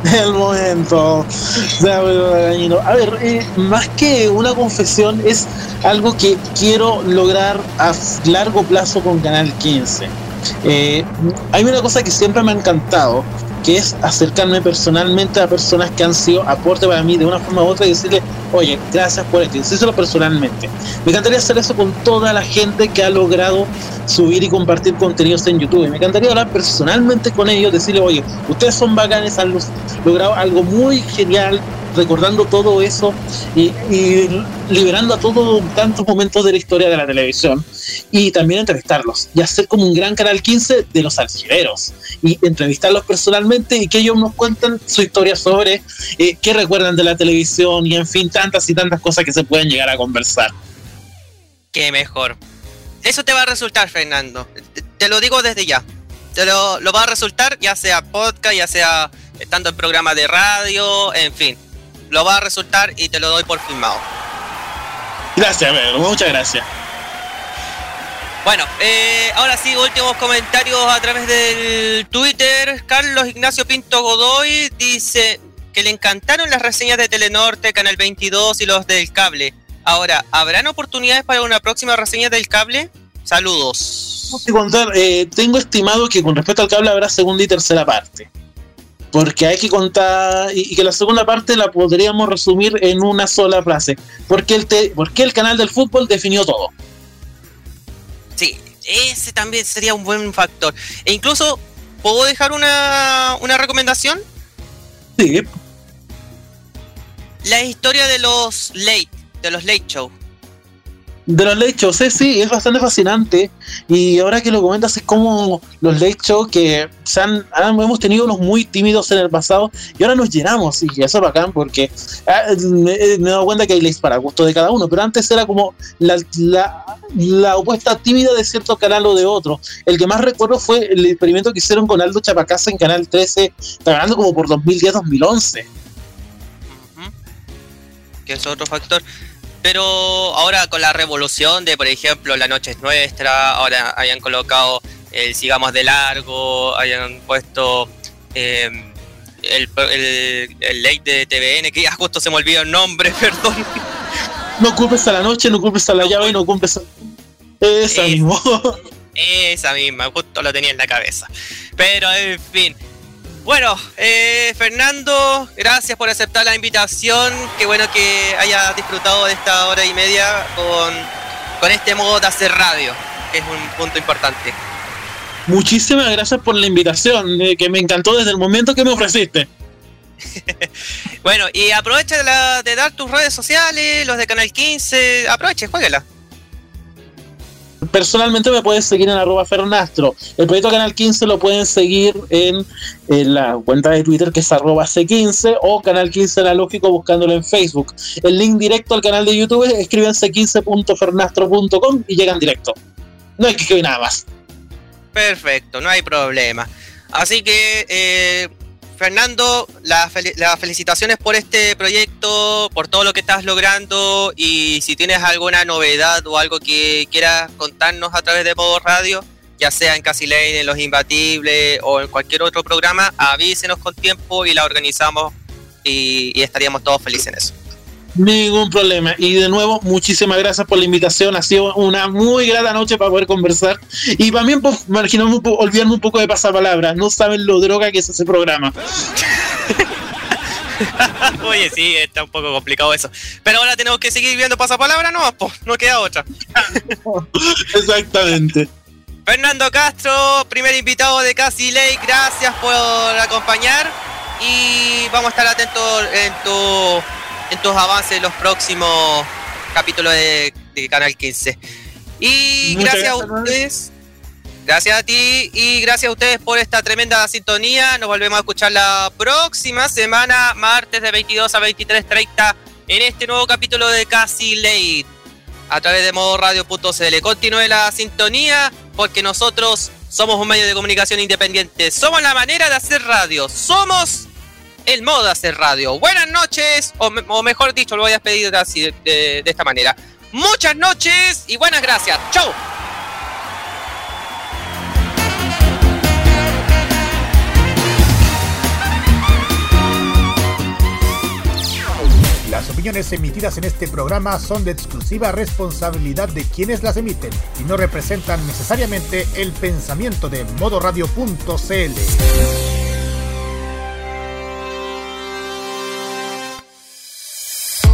El momento. A ver, eh, más que una confesión, es algo que quiero lograr a largo plazo con Canal 15. Eh, hay una cosa que siempre me ha encantado, que es acercarme personalmente a personas que han sido aporte para mí de una forma u otra y decirle, oye, gracias por esto, decírselo personalmente. Me encantaría hacer eso con toda la gente que ha logrado subir y compartir contenidos en YouTube. Me encantaría hablar personalmente con ellos, decirle, oye, ustedes son bacanes, han logrado algo muy genial, recordando todo eso y, liberando a todos tantos momentos de la historia de la televisión y también entrevistarlos y hacer como un gran canal 15 de los aljiberos y entrevistarlos personalmente y que ellos nos cuenten su historia sobre eh, qué recuerdan de la televisión y en fin tantas y tantas cosas que se pueden llegar a conversar. Qué mejor. Eso te va a resultar, Fernando. Te, lo digo desde ya. te lo, lo va a resultar, ya sea podcast, ya sea estando en programas de radio, en fin. Lo va a resultar y te lo doy por firmado. Gracias, Pedro, muchas gracias. Bueno, eh, ahora sí, últimos comentarios a través del Twitter. Carlos Ignacio Pinto Godoy dice que le encantaron las reseñas de Telenorte, Canal 22 y los del cable. Ahora, ¿habrán oportunidades para una próxima reseña del cable? Saludos. Tengo que contar, eh, tengo estimado que con respecto al cable habrá segunda y tercera parte. Porque hay que contar, y, y que la segunda parte la podríamos resumir en una sola frase. Porque el, te- porque el canal del fútbol definió todo. Sí, ese también sería un buen factor. E incluso, ¿puedo dejar una, una recomendación? Sí, La historia de los late, de los late show. De los late shows, sí, sí, es bastante fascinante. Y ahora que lo comentas, es como los late shows que han, hemos tenido unos muy tímidos en el pasado y ahora nos llenamos. Y eso es bacán porque ah, me, me he dado cuenta que hay lates para gusto de cada uno. Pero antes era como la, la, opuesta tímida de cierto canal o de otro. El que más recuerdo fue el experimento que hicieron con Aldo Chapacasa en Canal 13, está hablando como por 2010-2011. Ujú. Que es otro factor. Pero ahora con la revolución de, por ejemplo, La Noche es Nuestra, ahora hayan colocado el Sigamos de Largo, hayan puesto eh, el, el, el late de TVN, que ya justo se me olvidó el nombre, perdón. No culpes a la noche, no culpes a la llave, no culpes a... Esa Eh, mismo. Esa misma, justo lo tenía en la cabeza. Pero en fin. Bueno, eh, Fernando, gracias por aceptar la invitación. Qué bueno que hayas disfrutado de esta hora y media con, con este modo de hacer radio, que es un punto importante. Muchísimas gracias por la invitación, eh, que me encantó desde el momento que me ofreciste. Bueno, y aprovecha de, la- de dar tus redes sociales, los de Canal 15, aproveche, jueguela. Personalmente me puedes seguir en arroba Fernastro. El proyecto Canal 15 lo pueden seguir en, en la cuenta de Twitter que es arroba C15 o Canal 15 Analógico buscándolo en Facebook. El link directo al canal de YouTube es escriben c15.fernastro.com y llegan directo. No hay que escribir nada más. Perfecto, no hay problema. Así que, eh, Fernando, las fel- las felicitaciones por este proyecto, por todo lo que estás logrando y si tienes alguna novedad o algo que quieras contarnos a través de Modo Radio, ya sea en Casi Lane, en Los Imbatibles o en cualquier otro programa, avísenos con tiempo y la organizamos y estaríamos todos felices en eso. Ningún problema. Y de nuevo, muchísimas gracias por la invitación. Ha sido una muy grata noche para poder conversar. Y también un po- olvidarme un poco de pasapalabras. No saben lo droga que es ese programa. Oye, sí, está un poco complicado eso. Pero ahora tenemos que seguir viendo pasapalabra, no, pues, no queda otra. Exactamente. Fernando Castro, primer invitado de Casi Ley, gracias por acompañar y vamos a estar atentos en, tu, en tus avances los próximos capítulos de, de Canal 15. Y Muchas gracias a gracias, Manuel. ustedes, gracias a ti y gracias a ustedes por esta tremenda sintonía. Nos volvemos a escuchar la próxima semana, martes de 22 a 23.30 en este nuevo capítulo de Casi Ley a través de modoradio.cl. Continúe la sintonía porque nosotros somos un medio de comunicación independiente. Somos la manera de hacer radio. Somos el modo de radio. Buenas noches, o, me- o mejor dicho, lo voy a despedir así, de, de- de esta manera. Muchas noches y buenas gracias. Chau. Las opiniones emitidas en este programa son de exclusiva responsabilidad de quienes las emiten y no representan necesariamente el pensamiento de modoradio.cl.